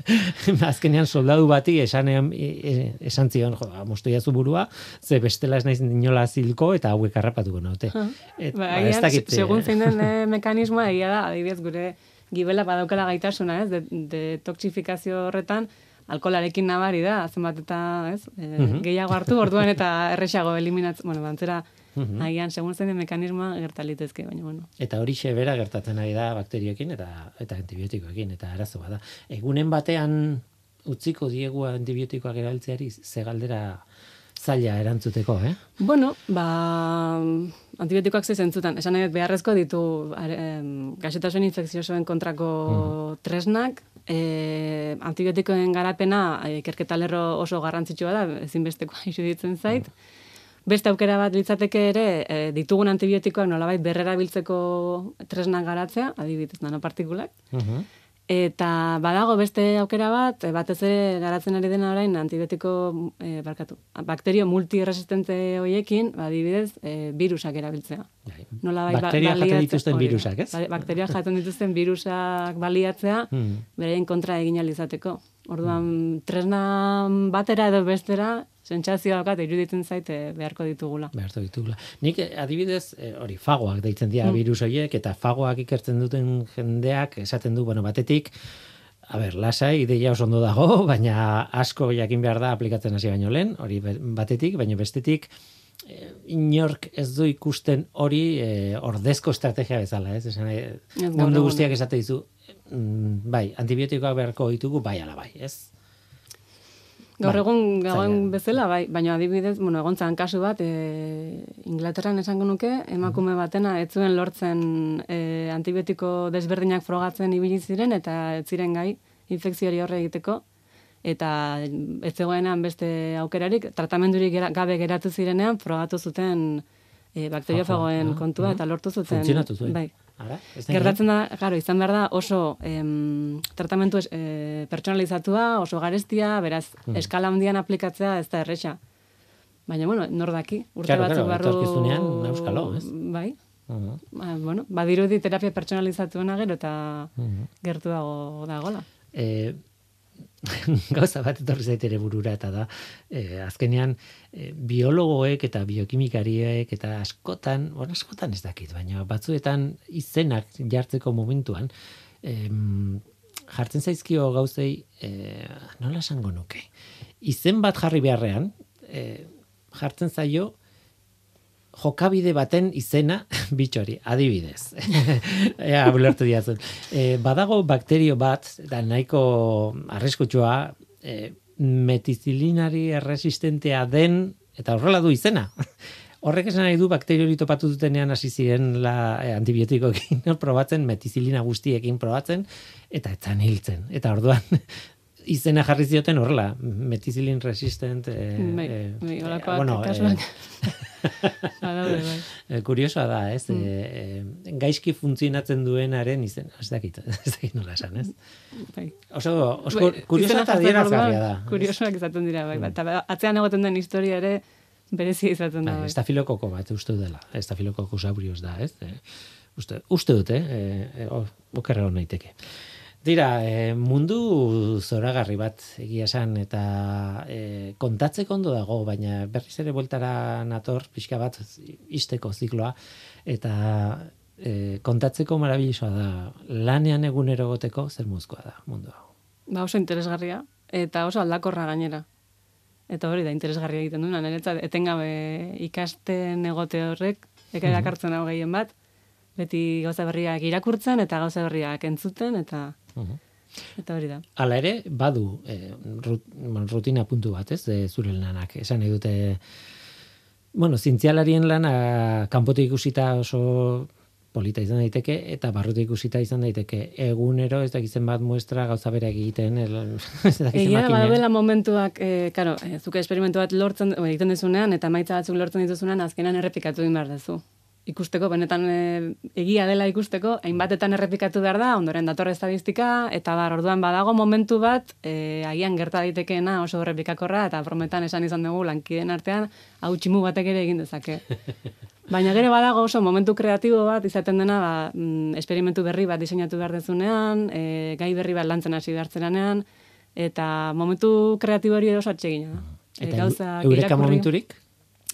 azkenean soldadu bati esan, e, esan zion, jo, amostu jazu burua, ze bestela ez naiz inola zilko eta hauek harrapatuko naute. Et, ba, ba, ez dakit, segun zein den eh, mekanismoa, egia da, adibidez gure gibela badaukala gaitasuna, ez, de, de horretan, alkolarekin nabari da, zenbat eta, ez, e, gehiago hartu, orduan eta erresago eliminatzen, bueno, bantzera, -hmm. Agian, segun zen mekanismoa gertalitezke, baina bueno. Eta hori bera gertatzen ari da bakterioekin eta eta antibiotikoekin eta arazo bada. Egunen batean utziko diegu antibiotikoak erabiltzeari ze galdera zaila erantzuteko, eh? Bueno, ba, antibiotikoak ze zentzutan. Esan nahi beharrezko ditu gaxotasun infekziosoen kontrako mm. tresnak, e, antibiotikoen garapena ikerketa lerro oso garrantzitsua da, ezinbestekoa iruditzen zait. Mm. Beste aukera bat litzateke ere, e, ditugun antibiotikoak nolabait berrera biltzeko tresnak garatzea, adibidez nanopartikulak. Uh Eta badago beste aukera bat, e, batez ere garatzen ari dena orain antibiotiko e, barkatu, bakterio multiresistente hoiekin, adibidez, e, virusak erabiltzea. Bai. Nolabait ba, bakteria jaten dituzten virusak, ez? Bakteria jaten dituzten virusak baliatzea, hmm. berein kontra egin alizateko. Orduan, hmm. tresna batera edo bestera, sentsazioa daukat iruditzen zaite beharko ditugula. Beharko ditugula. Nik eh, adibidez eh, hori fagoak deitzen dira mm. virus horiek eta fagoak ikertzen duten jendeak esaten du bueno batetik A ber, lasai, ideia oso ondo dago, baina asko jakin behar da aplikatzen hasi baino lehen, hori batetik, baina bestetik, eh, inork ez du ikusten hori eh, ordezko estrategia bezala, ez? Esan, eh, mundu guztiak esate dizu, mm, bai, antibiotikoak beharko ditugu, bai ala bai, ez? Gaur bai, egun gauen bezala, bai, baina adibidez, bueno, egontzan kasu bat, e, Inglaterran esango nuke, emakume batena ez zuen lortzen e, antibiotiko desberdinak frogatzen ibili ziren eta ez ziren gai infekziori horre egiteko. Eta ez zegoenan beste aukerarik, tratamendurik gabe geratu zirenean frogatu zuten e, bakteriofagoen kontua eta lortu zuten. Funtzionatu Bai. Gertatzen da, claro, izan behar da oso em, tratamentu es, e, pertsonalizatua, oso garestia, beraz, hmm. eskala handian aplikatzea ez da erresa. Baina, bueno, nor daki, urte claro, batzuk claro, barru... euskalo, ez? Bai. Uh -huh. ba, bueno, badirudi terapia pertsonalizatuena gero eta uh -huh. gertu dago da gola. Gauza bat etorri zaitere burura eta da e, azkenean e, biologoek eta biokimikariek eta askotan, bueno, askotan ez dakit, baina batzuetan izenak jartzeko momentuan e, jartzen zaizkio gauzei e, nola esango nuke? Izen bat jarri beharrean e, jartzen zaio jokabide baten izena bitxori, adibidez. Ea, bulertu diazun. E, badago bakterio bat, da nahiko arriskutsua, e, metizilinari erresistentea den, eta horrela du izena. Horrek esan nahi du bakterio hori topatu dutenean hasi ziren la e, antibiotikoekin probatzen, metizilina guztiekin probatzen, eta etzan hiltzen. Eta orduan, izena jarri zioten horrela, metizilin resistent. Eh, bai, eh, bai, eh, bueno, eh, bai. eh, kuriosoa da, ez? Mm. Eh, gaizki funtzionatzen duenaren izen, ez dakit, ez dakit nola esan, ez? Bai. Oso, oso bai, kuriosoa eta dienazgarria da. Kuriosoak izaten dira, bai, mm. eta atzean egoten den historia ere, berezi izaten da. Bai, bai. Estafilokoko bat, uste dela. Estafilokoko saurios da, ez? Eh, uste, uste dute, eh, eh, okerre hon naiteke. Dira, e, mundu zoragarri bat egia esan eta e, kontatzeko ondo dago, baina berriz ere bueltara nator pixka bat isteko zikloa eta e, kontatzeko marabilloa da lanean egunero goteko zer muzkoa da mundu hau. Ba oso interesgarria eta oso aldakorra gainera. Eta hori da interesgarria egiten duena, niretzat etengabe ikasten egote horrek, eka erakartzen hau gehien bat, beti gauza berriak irakurtzen eta gauza berriak entzuten eta Eta hori da. Hala ere, badu e, rutina puntu bat, ez, e, zure lanak. Esan edute, bueno, zintzialarien lana kanpotik ikusita oso polita izan daiteke, eta barrutik ikusita izan daiteke. Egunero, ez dakitzen bat muestra gauza berak egiten. El, Egia, badela momentuak, e, karo, e, zuke esperimentu bat lortzen, egiten dezunean, eta maitza batzuk lortzen dituzunean, azkenan errepikatu din behar dezu ikusteko, benetan e, egia dela ikusteko, hainbatetan errepikatu behar da, ondoren datorre estadistika, eta bar, orduan badago momentu bat, e, agian gerta daitekeena oso errepikakorra, eta prometan esan izan dugu lankiden artean, hau tximu batek ere egin dezake. Baina gero badago oso momentu kreatibo bat izaten dena, ba, mm, esperimentu berri bat diseinatu behar dezunean, e, gai berri bat lantzen hasi behartzenanean, eta momentu kreatibo hori oso atsegina da. E, Eta gauzak eureka irakurri- momenturik?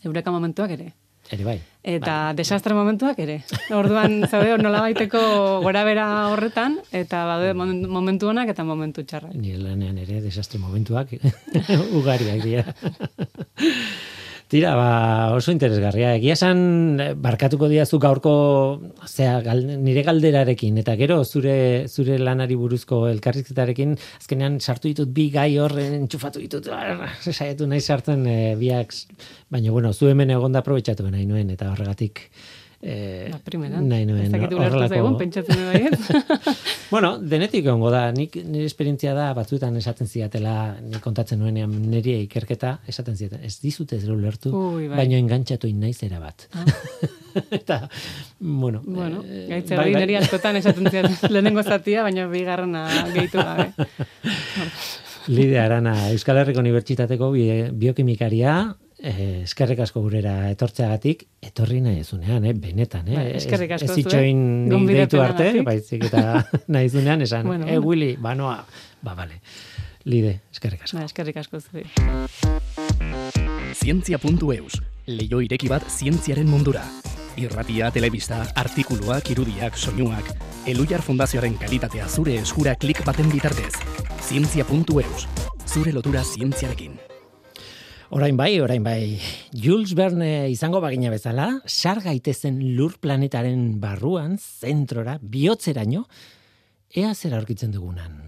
Eureka momentuak ere. Ere bai. Eta desastre momentuak ere. Orduan, zaude, nola baiteko gora bera horretan, eta bade momen- momentu honak eta momentu txarrak. Nire lanean ere desastre momentuak ugariak dira. Tira, ba, oso interesgarria. Egia esan, eh, barkatuko diazu gaurko, zea, gal, nire galderarekin, eta gero zure, zure lanari buruzko elkarrizketarekin, azkenean sartu ditut bi gai horren entxufatu ditut, ah, saiatu nahi sartzen eh, biak, baina bueno, zu hemen egonda aprobetxatu nahi nuen, eta horregatik eh, Ba, primeran. nahi nuen Ez dakit ulertu zaigun, pentsatzen. Bueno, denetik egongo da, nik nire esperientzia da batzuetan esaten ziatela, nik kontatzen nuenean nire ikerketa, esaten ziaten, ez dizute ez ulertu, Ui, bai. baina engantzatu naiz era bat. Eta, bueno, bueno, eh, gaitze bai, bai. askotan esaten ziat lehenengo zatia, baina bigarrena gehitu gabe. Lide Arana, Euskal Herriko Unibertsitateko bi- biokimikaria, eh, eskerrik asko gurera etortzeagatik, etorri nahi ezunean, eh, benetan, eh? Bai, eskerrik asko Ez, ez itxoin deitu arte, baizik eta nahi zunean, esan, Bueno, eh, bueno. Willy, banoa, ba, bale. Lide, eskerrik asko. Ba, eskerrik asko zuri. Zientzia.eus, leio ireki bat zientziaren mundura. Irratia, telebista, artikuluak, irudiak, soinuak, Elujar Fundazioaren kalitatea zure eskura klik baten bitartez. Zientzia.eus, zure lotura zientziarekin. Orain bai, orain bai. Jules Verne izango bagina bezala, sar gaitezen lur planetaren barruan, zentrora, bihotzeraino, ea zer aurkitzen dugunan.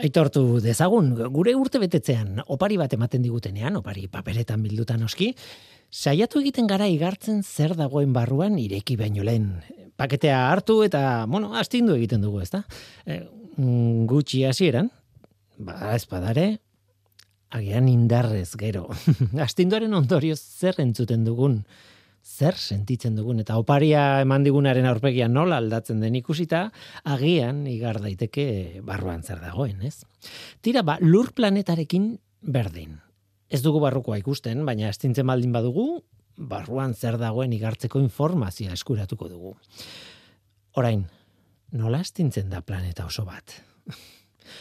Aitortu dezagun, gure urte betetzean, opari bat ematen digutenean, opari paperetan bildutan oski, saiatu egiten gara igartzen zer dagoen barruan ireki baino lehen. Paketea hartu eta, bueno, astindu egiten dugu, ezta? E, mm, gutxi hasieran, ba, espadare, agian indarrez gero. Astinduaren ondorioz zer entzuten dugun, zer sentitzen dugun, eta oparia eman digunaren aurpegian nola aldatzen den ikusita, agian igar daiteke barruan zer dagoen, ez? Tira, ba, lur planetarekin berdin. Ez dugu barrukoa ikusten, baina astintzen baldin badugu, barruan zer dagoen igartzeko informazioa eskuratuko dugu. Orain, nola astintzen da planeta oso bat?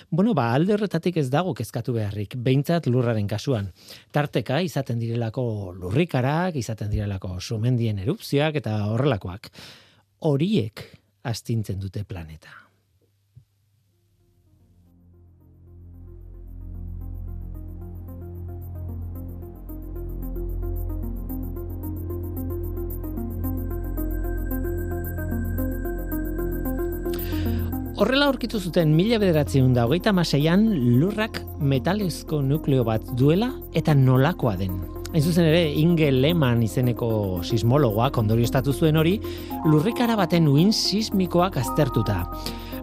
Bueno, ba, alde horretatik ez dago kezkatu beharrik, behintzat lurraren kasuan. Tarteka izaten direlako lurrikarak, izaten direlako sumendien erupzioak eta horrelakoak. Horiek astintzen dute planeta. Horrela aurkitu zuten mila bederatzeun da hogeita maseian lurrak metalezko nukleo bat duela eta nolakoa den. Hain zuzen ere, Inge Lehmann izeneko sismologoak ondorioztatu zuen hori, lurrikara baten uin sismikoak aztertuta.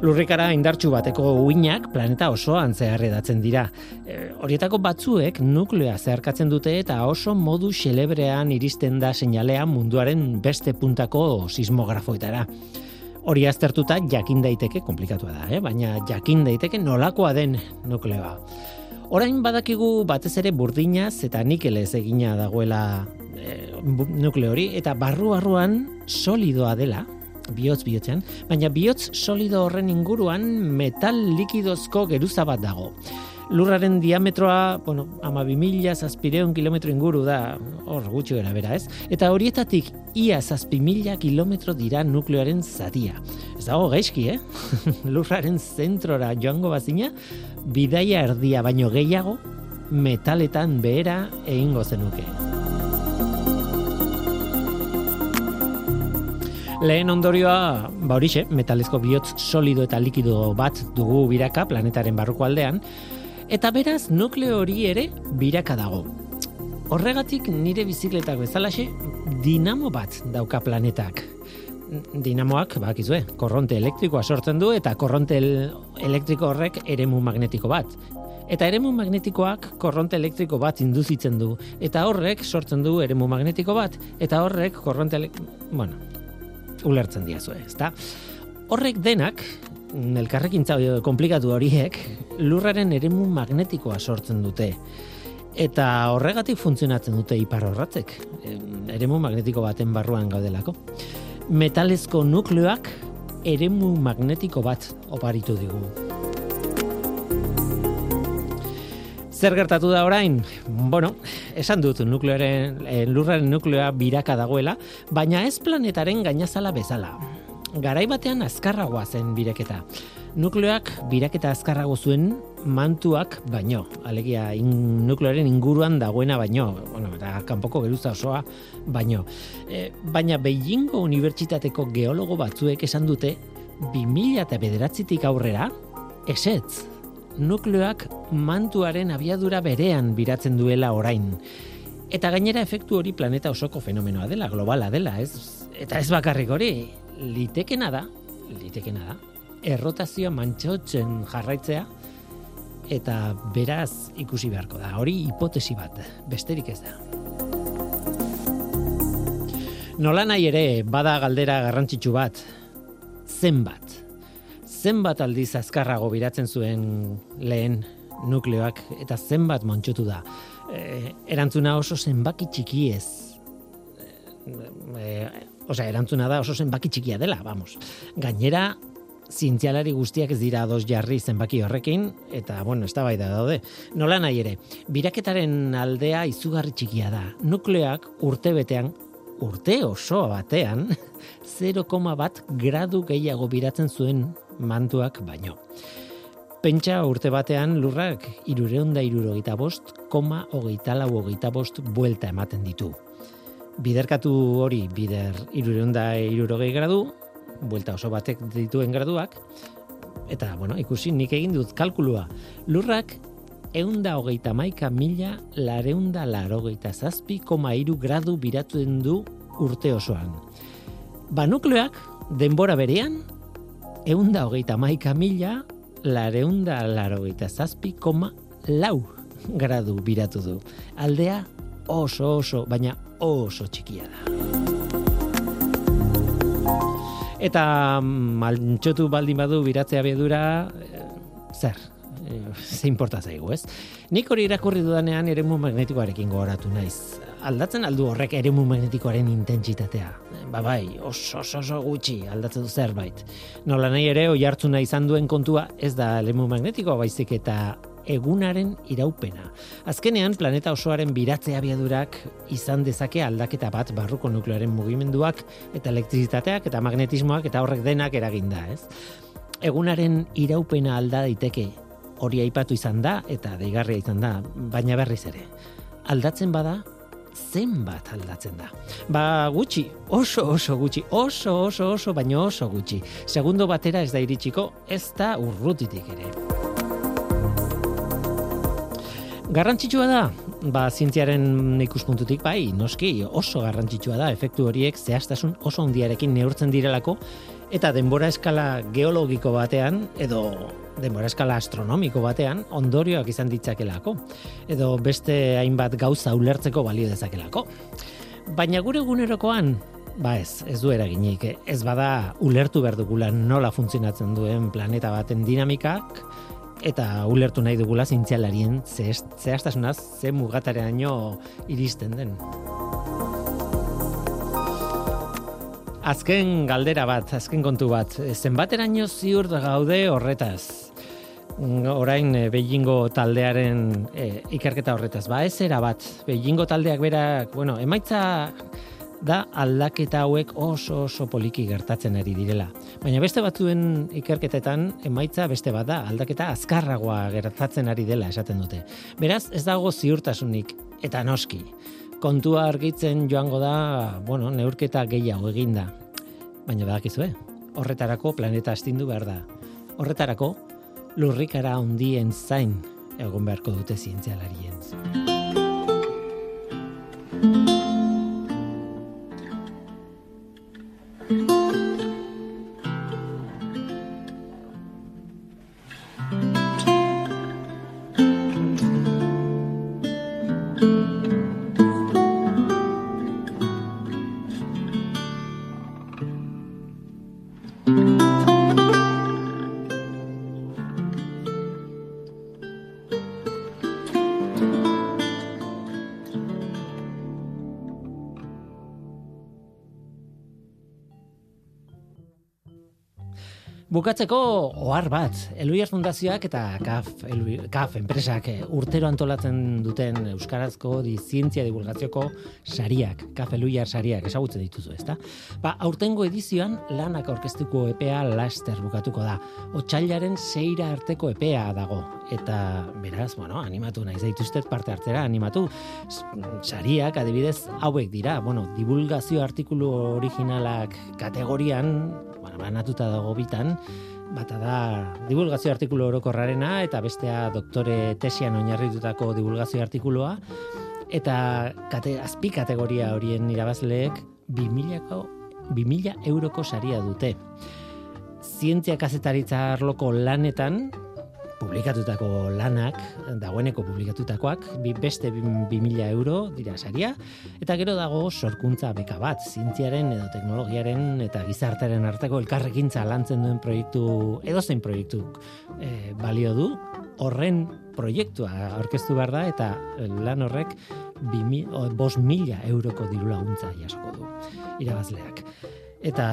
Lurrikara indartsu bateko uinak planeta osoan zehar edatzen dira. E, horietako batzuek nukleoa zeharkatzen dute eta oso modu xelebrean iristen da seinalea munduaren beste puntako sismografoetara. Hori aztertuta jakin daiteke, komplikatua da, eh? baina jakin daiteke nolakoa den nukleoa. Orain badakigu batez ere burdinaz eta nikelez egina dagoela e, nukleo hori, eta barru-barruan solidoa dela, bihotz bihotzean, baina bihotz solido horren inguruan metal likidozko geruza bat dago. Lurraren diametroa, bueno, ama bimila zazpireun kilometro inguru da, hor gutxi gara bera, ez? Eta horietatik ia zazpimila kilometro dira nukleoaren zatia. Ez dago gaizki, eh? Lurraren zentrora joango bazina, bidaia erdia baino gehiago, metaletan behera egingo zenuke. Lehen ondorioa, ba horixe, metalezko bihotz solido eta likido bat dugu biraka planetaren barruko aldean, eta beraz nukleo hori ere biraka dago. Horregatik nire bizikletak bezalaxe dinamo bat dauka planetak. Dinamoak, bakizue, korronte elektrikoa sortzen du eta korronte elektriko horrek eremu magnetiko bat. Eta eremu magnetikoak korronte elektriko bat induzitzen du. Eta horrek sortzen du eremu magnetiko bat. Eta horrek korronte elektriko... Bueno, ulertzen diazu, ezta? Horrek denak, elkarrekin komplikatu horiek, lurraren eremu magnetikoa sortzen dute. Eta horregatik funtzionatzen dute ipar horratzek, eremu magnetiko baten barruan gaudelako. Metalezko nukleoak eremu magnetiko bat oparitu digu. Zer gertatu da orain? Bueno, esan dut nukleoaren, e, lurraren nukleoa biraka dagoela, baina ez planetaren gainazala bezala. Garai batean azkarragoa zen bireketa. Nukleoak biraketa azkarrago zuen mantuak baino, alegia in, nukleoaren inguruan dagoena baino, bueno, eta kanpoko geruza osoa baino. E, baina Beijingo Unibertsitateko geologo batzuek esan dute 2000 eta bederatzitik aurrera, esetz, nukleoak mantuaren abiadura berean biratzen duela orain. Eta gainera efektu hori planeta osoko fenomenoa dela, globala dela, ez? Eta ez bakarrik hori, litekena da, litekena da, errotazioa mantxotzen jarraitzea, eta beraz ikusi beharko da. Hori hipotesi bat, besterik ez da. Nola nahi ere, bada galdera garrantzitsu bat, zenbat, zenbat aldiz azkarrago biratzen zuen lehen nukleoak eta zenbat montxutu da. E, erantzuna oso zenbaki txiki ez. E, osea, erantzuna da oso zenbaki txikia dela, vamos. Gainera, zientzialari guztiak ez dira ados jarri zenbaki horrekin, eta, bueno, ez da bai da daude. Nola nahi ere, biraketaren aldea izugarri txikia da. Nukleoak urte betean, urte oso batean, 0, bat gradu gehiago biratzen zuen mantuak baino. Pentsa urte batean lurrak irureunda irurogeita bost, koma hogeita lau hogeita bost buelta ematen ditu. Biderkatu hori bider irureunda irurogei gradu, buelta oso batek dituen graduak, eta, bueno, ikusi nik egin dut kalkulua. Lurrak eunda hogeita maika mila lareunda larogeita zazpi koma iru gradu biratuen du urte osoan. Ba nukleoak, denbora berean, eunda hogeita maika mila, lareunda larogeita zazpi, koma lau gradu biratu du. Aldea oso oso, baina oso txikia da. Eta maltxotu baldin badu biratzea bedura, eh, zer, e, ze importa zaigu, ez? Nik hori irakurri dudanean eremu magnetikoarekin gogoratu naiz aldatzen aldu horrek eremu magnetikoaren intentsitatea. Ba bai, oso, oso, oso gutxi aldatzen du zerbait. Nola nahi ere, oi hartzuna izan duen kontua ez da eremu magnetikoa baizik eta egunaren iraupena. Azkenean, planeta osoaren biratze abiadurak izan dezake aldaketa bat barruko nuklearen mugimenduak eta elektrizitateak eta magnetismoak eta horrek denak eraginda, ez? Egunaren iraupena alda daiteke hori aipatu izan da eta deigarria izan da, baina berriz ere. Aldatzen bada, zenbat aldatzen da. Ba, gutxi, oso oso gutxi, oso oso oso, baino oso gutxi. Segundo batera ez da iritsiko, ez da urrutitik ere. Garrantzitsua da, ba, zientziaren ikuspuntutik bai, noski, oso garrantzitsua da, efektu horiek zehaztasun oso handiarekin neurtzen direlako, eta denbora eskala geologiko batean, edo denbora eskala astronomiko batean ondorioak izan ditzakelako edo beste hainbat gauza ulertzeko balio dezakelako. Baina gure egunerokoan ba ez, ez du eraginik, ez bada ulertu behar dugula nola funtzionatzen duen planeta baten dinamikak eta ulertu nahi dugula zintzialarien zehaztasunaz ze mugatareaino iristen den. Azken galdera bat, azken kontu bat, zenbateraino ziur gaude horretaz orain e, Beijingo taldearen e, ikerketa horretaz. Ba, ez era bat, Beijingo taldeak berak, bueno, emaitza da aldaketa hauek oso oso poliki gertatzen ari direla. Baina beste batzuen ikerketetan emaitza beste bat da, aldaketa azkarragoa gertatzen ari dela esaten dute. Beraz, ez dago ziurtasunik eta noski. Kontua argitzen joango da, bueno, neurketa gehiago eginda. Baina badakizue, horretarako planeta astindu behar da. Horretarako, lurrikara hundien zain egon beharko dute zientzialarien. Bukatzeko ohar bat, Eluiar Fundazioak eta KAF, KAF enpresak eh, urtero antolatzen duten Euskarazko di zientzia divulgazioko sariak, KAF Eluiar sariak, esagutzen dituzu, ezta? Ba, aurtengo edizioan lanak aurkeztuko EPEA laster bukatuko da. Otsailaren seira arteko EPEA dago. Eta, beraz, bueno, animatu nahi zaituztet parte hartzera, animatu. Sariak, adibidez, hauek dira, bueno, divulgazio artikulu originalak kategorian, banatuta dago bitan, bata da divulgazio artikulu orokorrarena eta bestea doktore tesian oinarritutako divulgazio artikulua eta kate, azpi kategoria horien irabazleek 2000ko 2000 euroko saria dute. Zientzia kazetaritza arloko lanetan publikatutako lanak, dagoeneko publikatutakoak, bi beste 2000 euro dira saria, eta gero dago sorkuntza beka bat, zientziaren edo teknologiaren eta gizartaren arteko elkarrekintza lantzen duen proiektu, edozein proiektu e, balio du, horren proiektua aurkeztu behar da, eta lan horrek 5.000 euroko diru laguntza jasoko du, irabazleak. Eta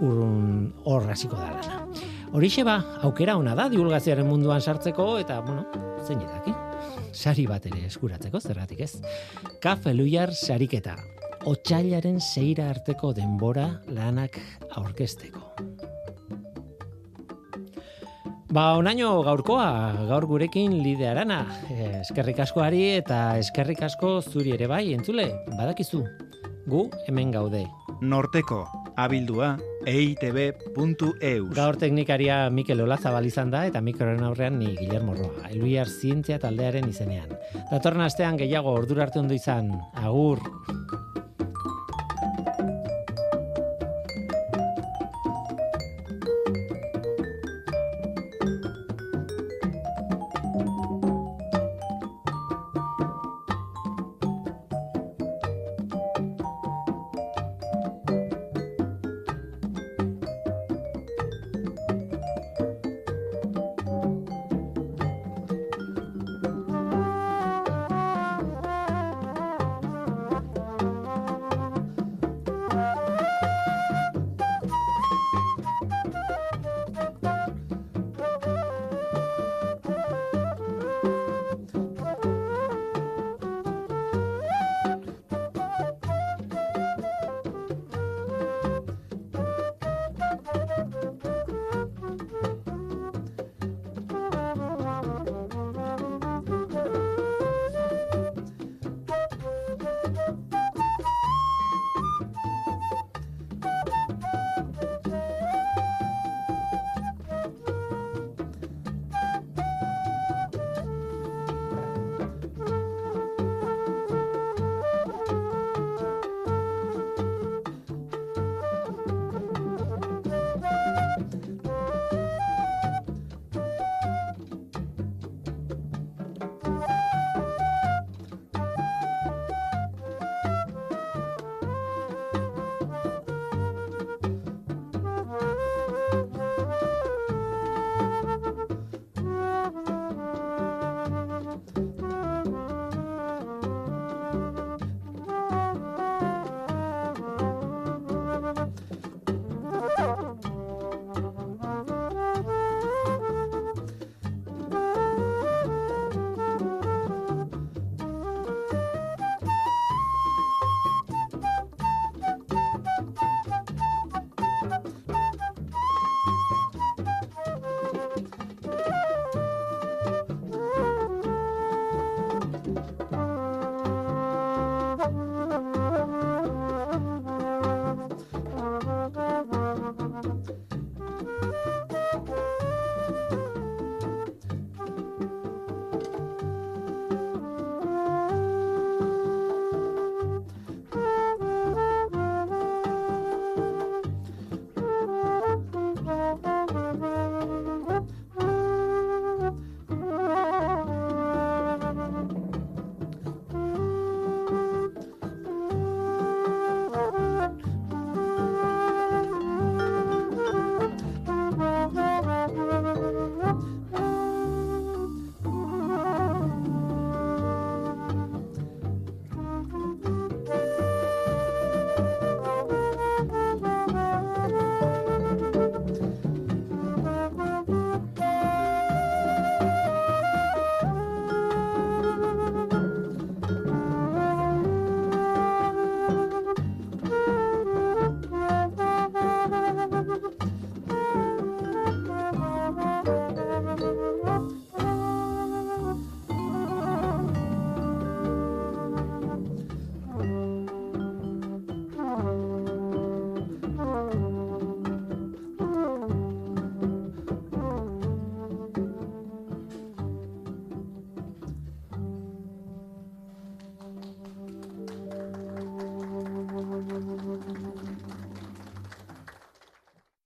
urrun hor hasiko da lana. Horixe ba, aukera ona da divulgazioaren munduan sartzeko eta, bueno, zein edaki? Sari bat ere eskuratzeko, zerratik ez? Kafe luiar sariketa. Otsailaren seira arteko denbora lanak aurkesteko. Ba, onaino gaurkoa, gaur gurekin lide arana. Eskerrik askoari eta eskerrik asko zuri ere bai, entzule, badakizu. Gu hemen gaude. Norteko, abildua eitb.eus. Gaur teknikaria Mikel Olazabal izan da eta mikroren aurrean ni Guillermo Roa. Eluiar zientzia taldearen izenean. Datorren astean gehiago ordura arte ondo izan. Agur.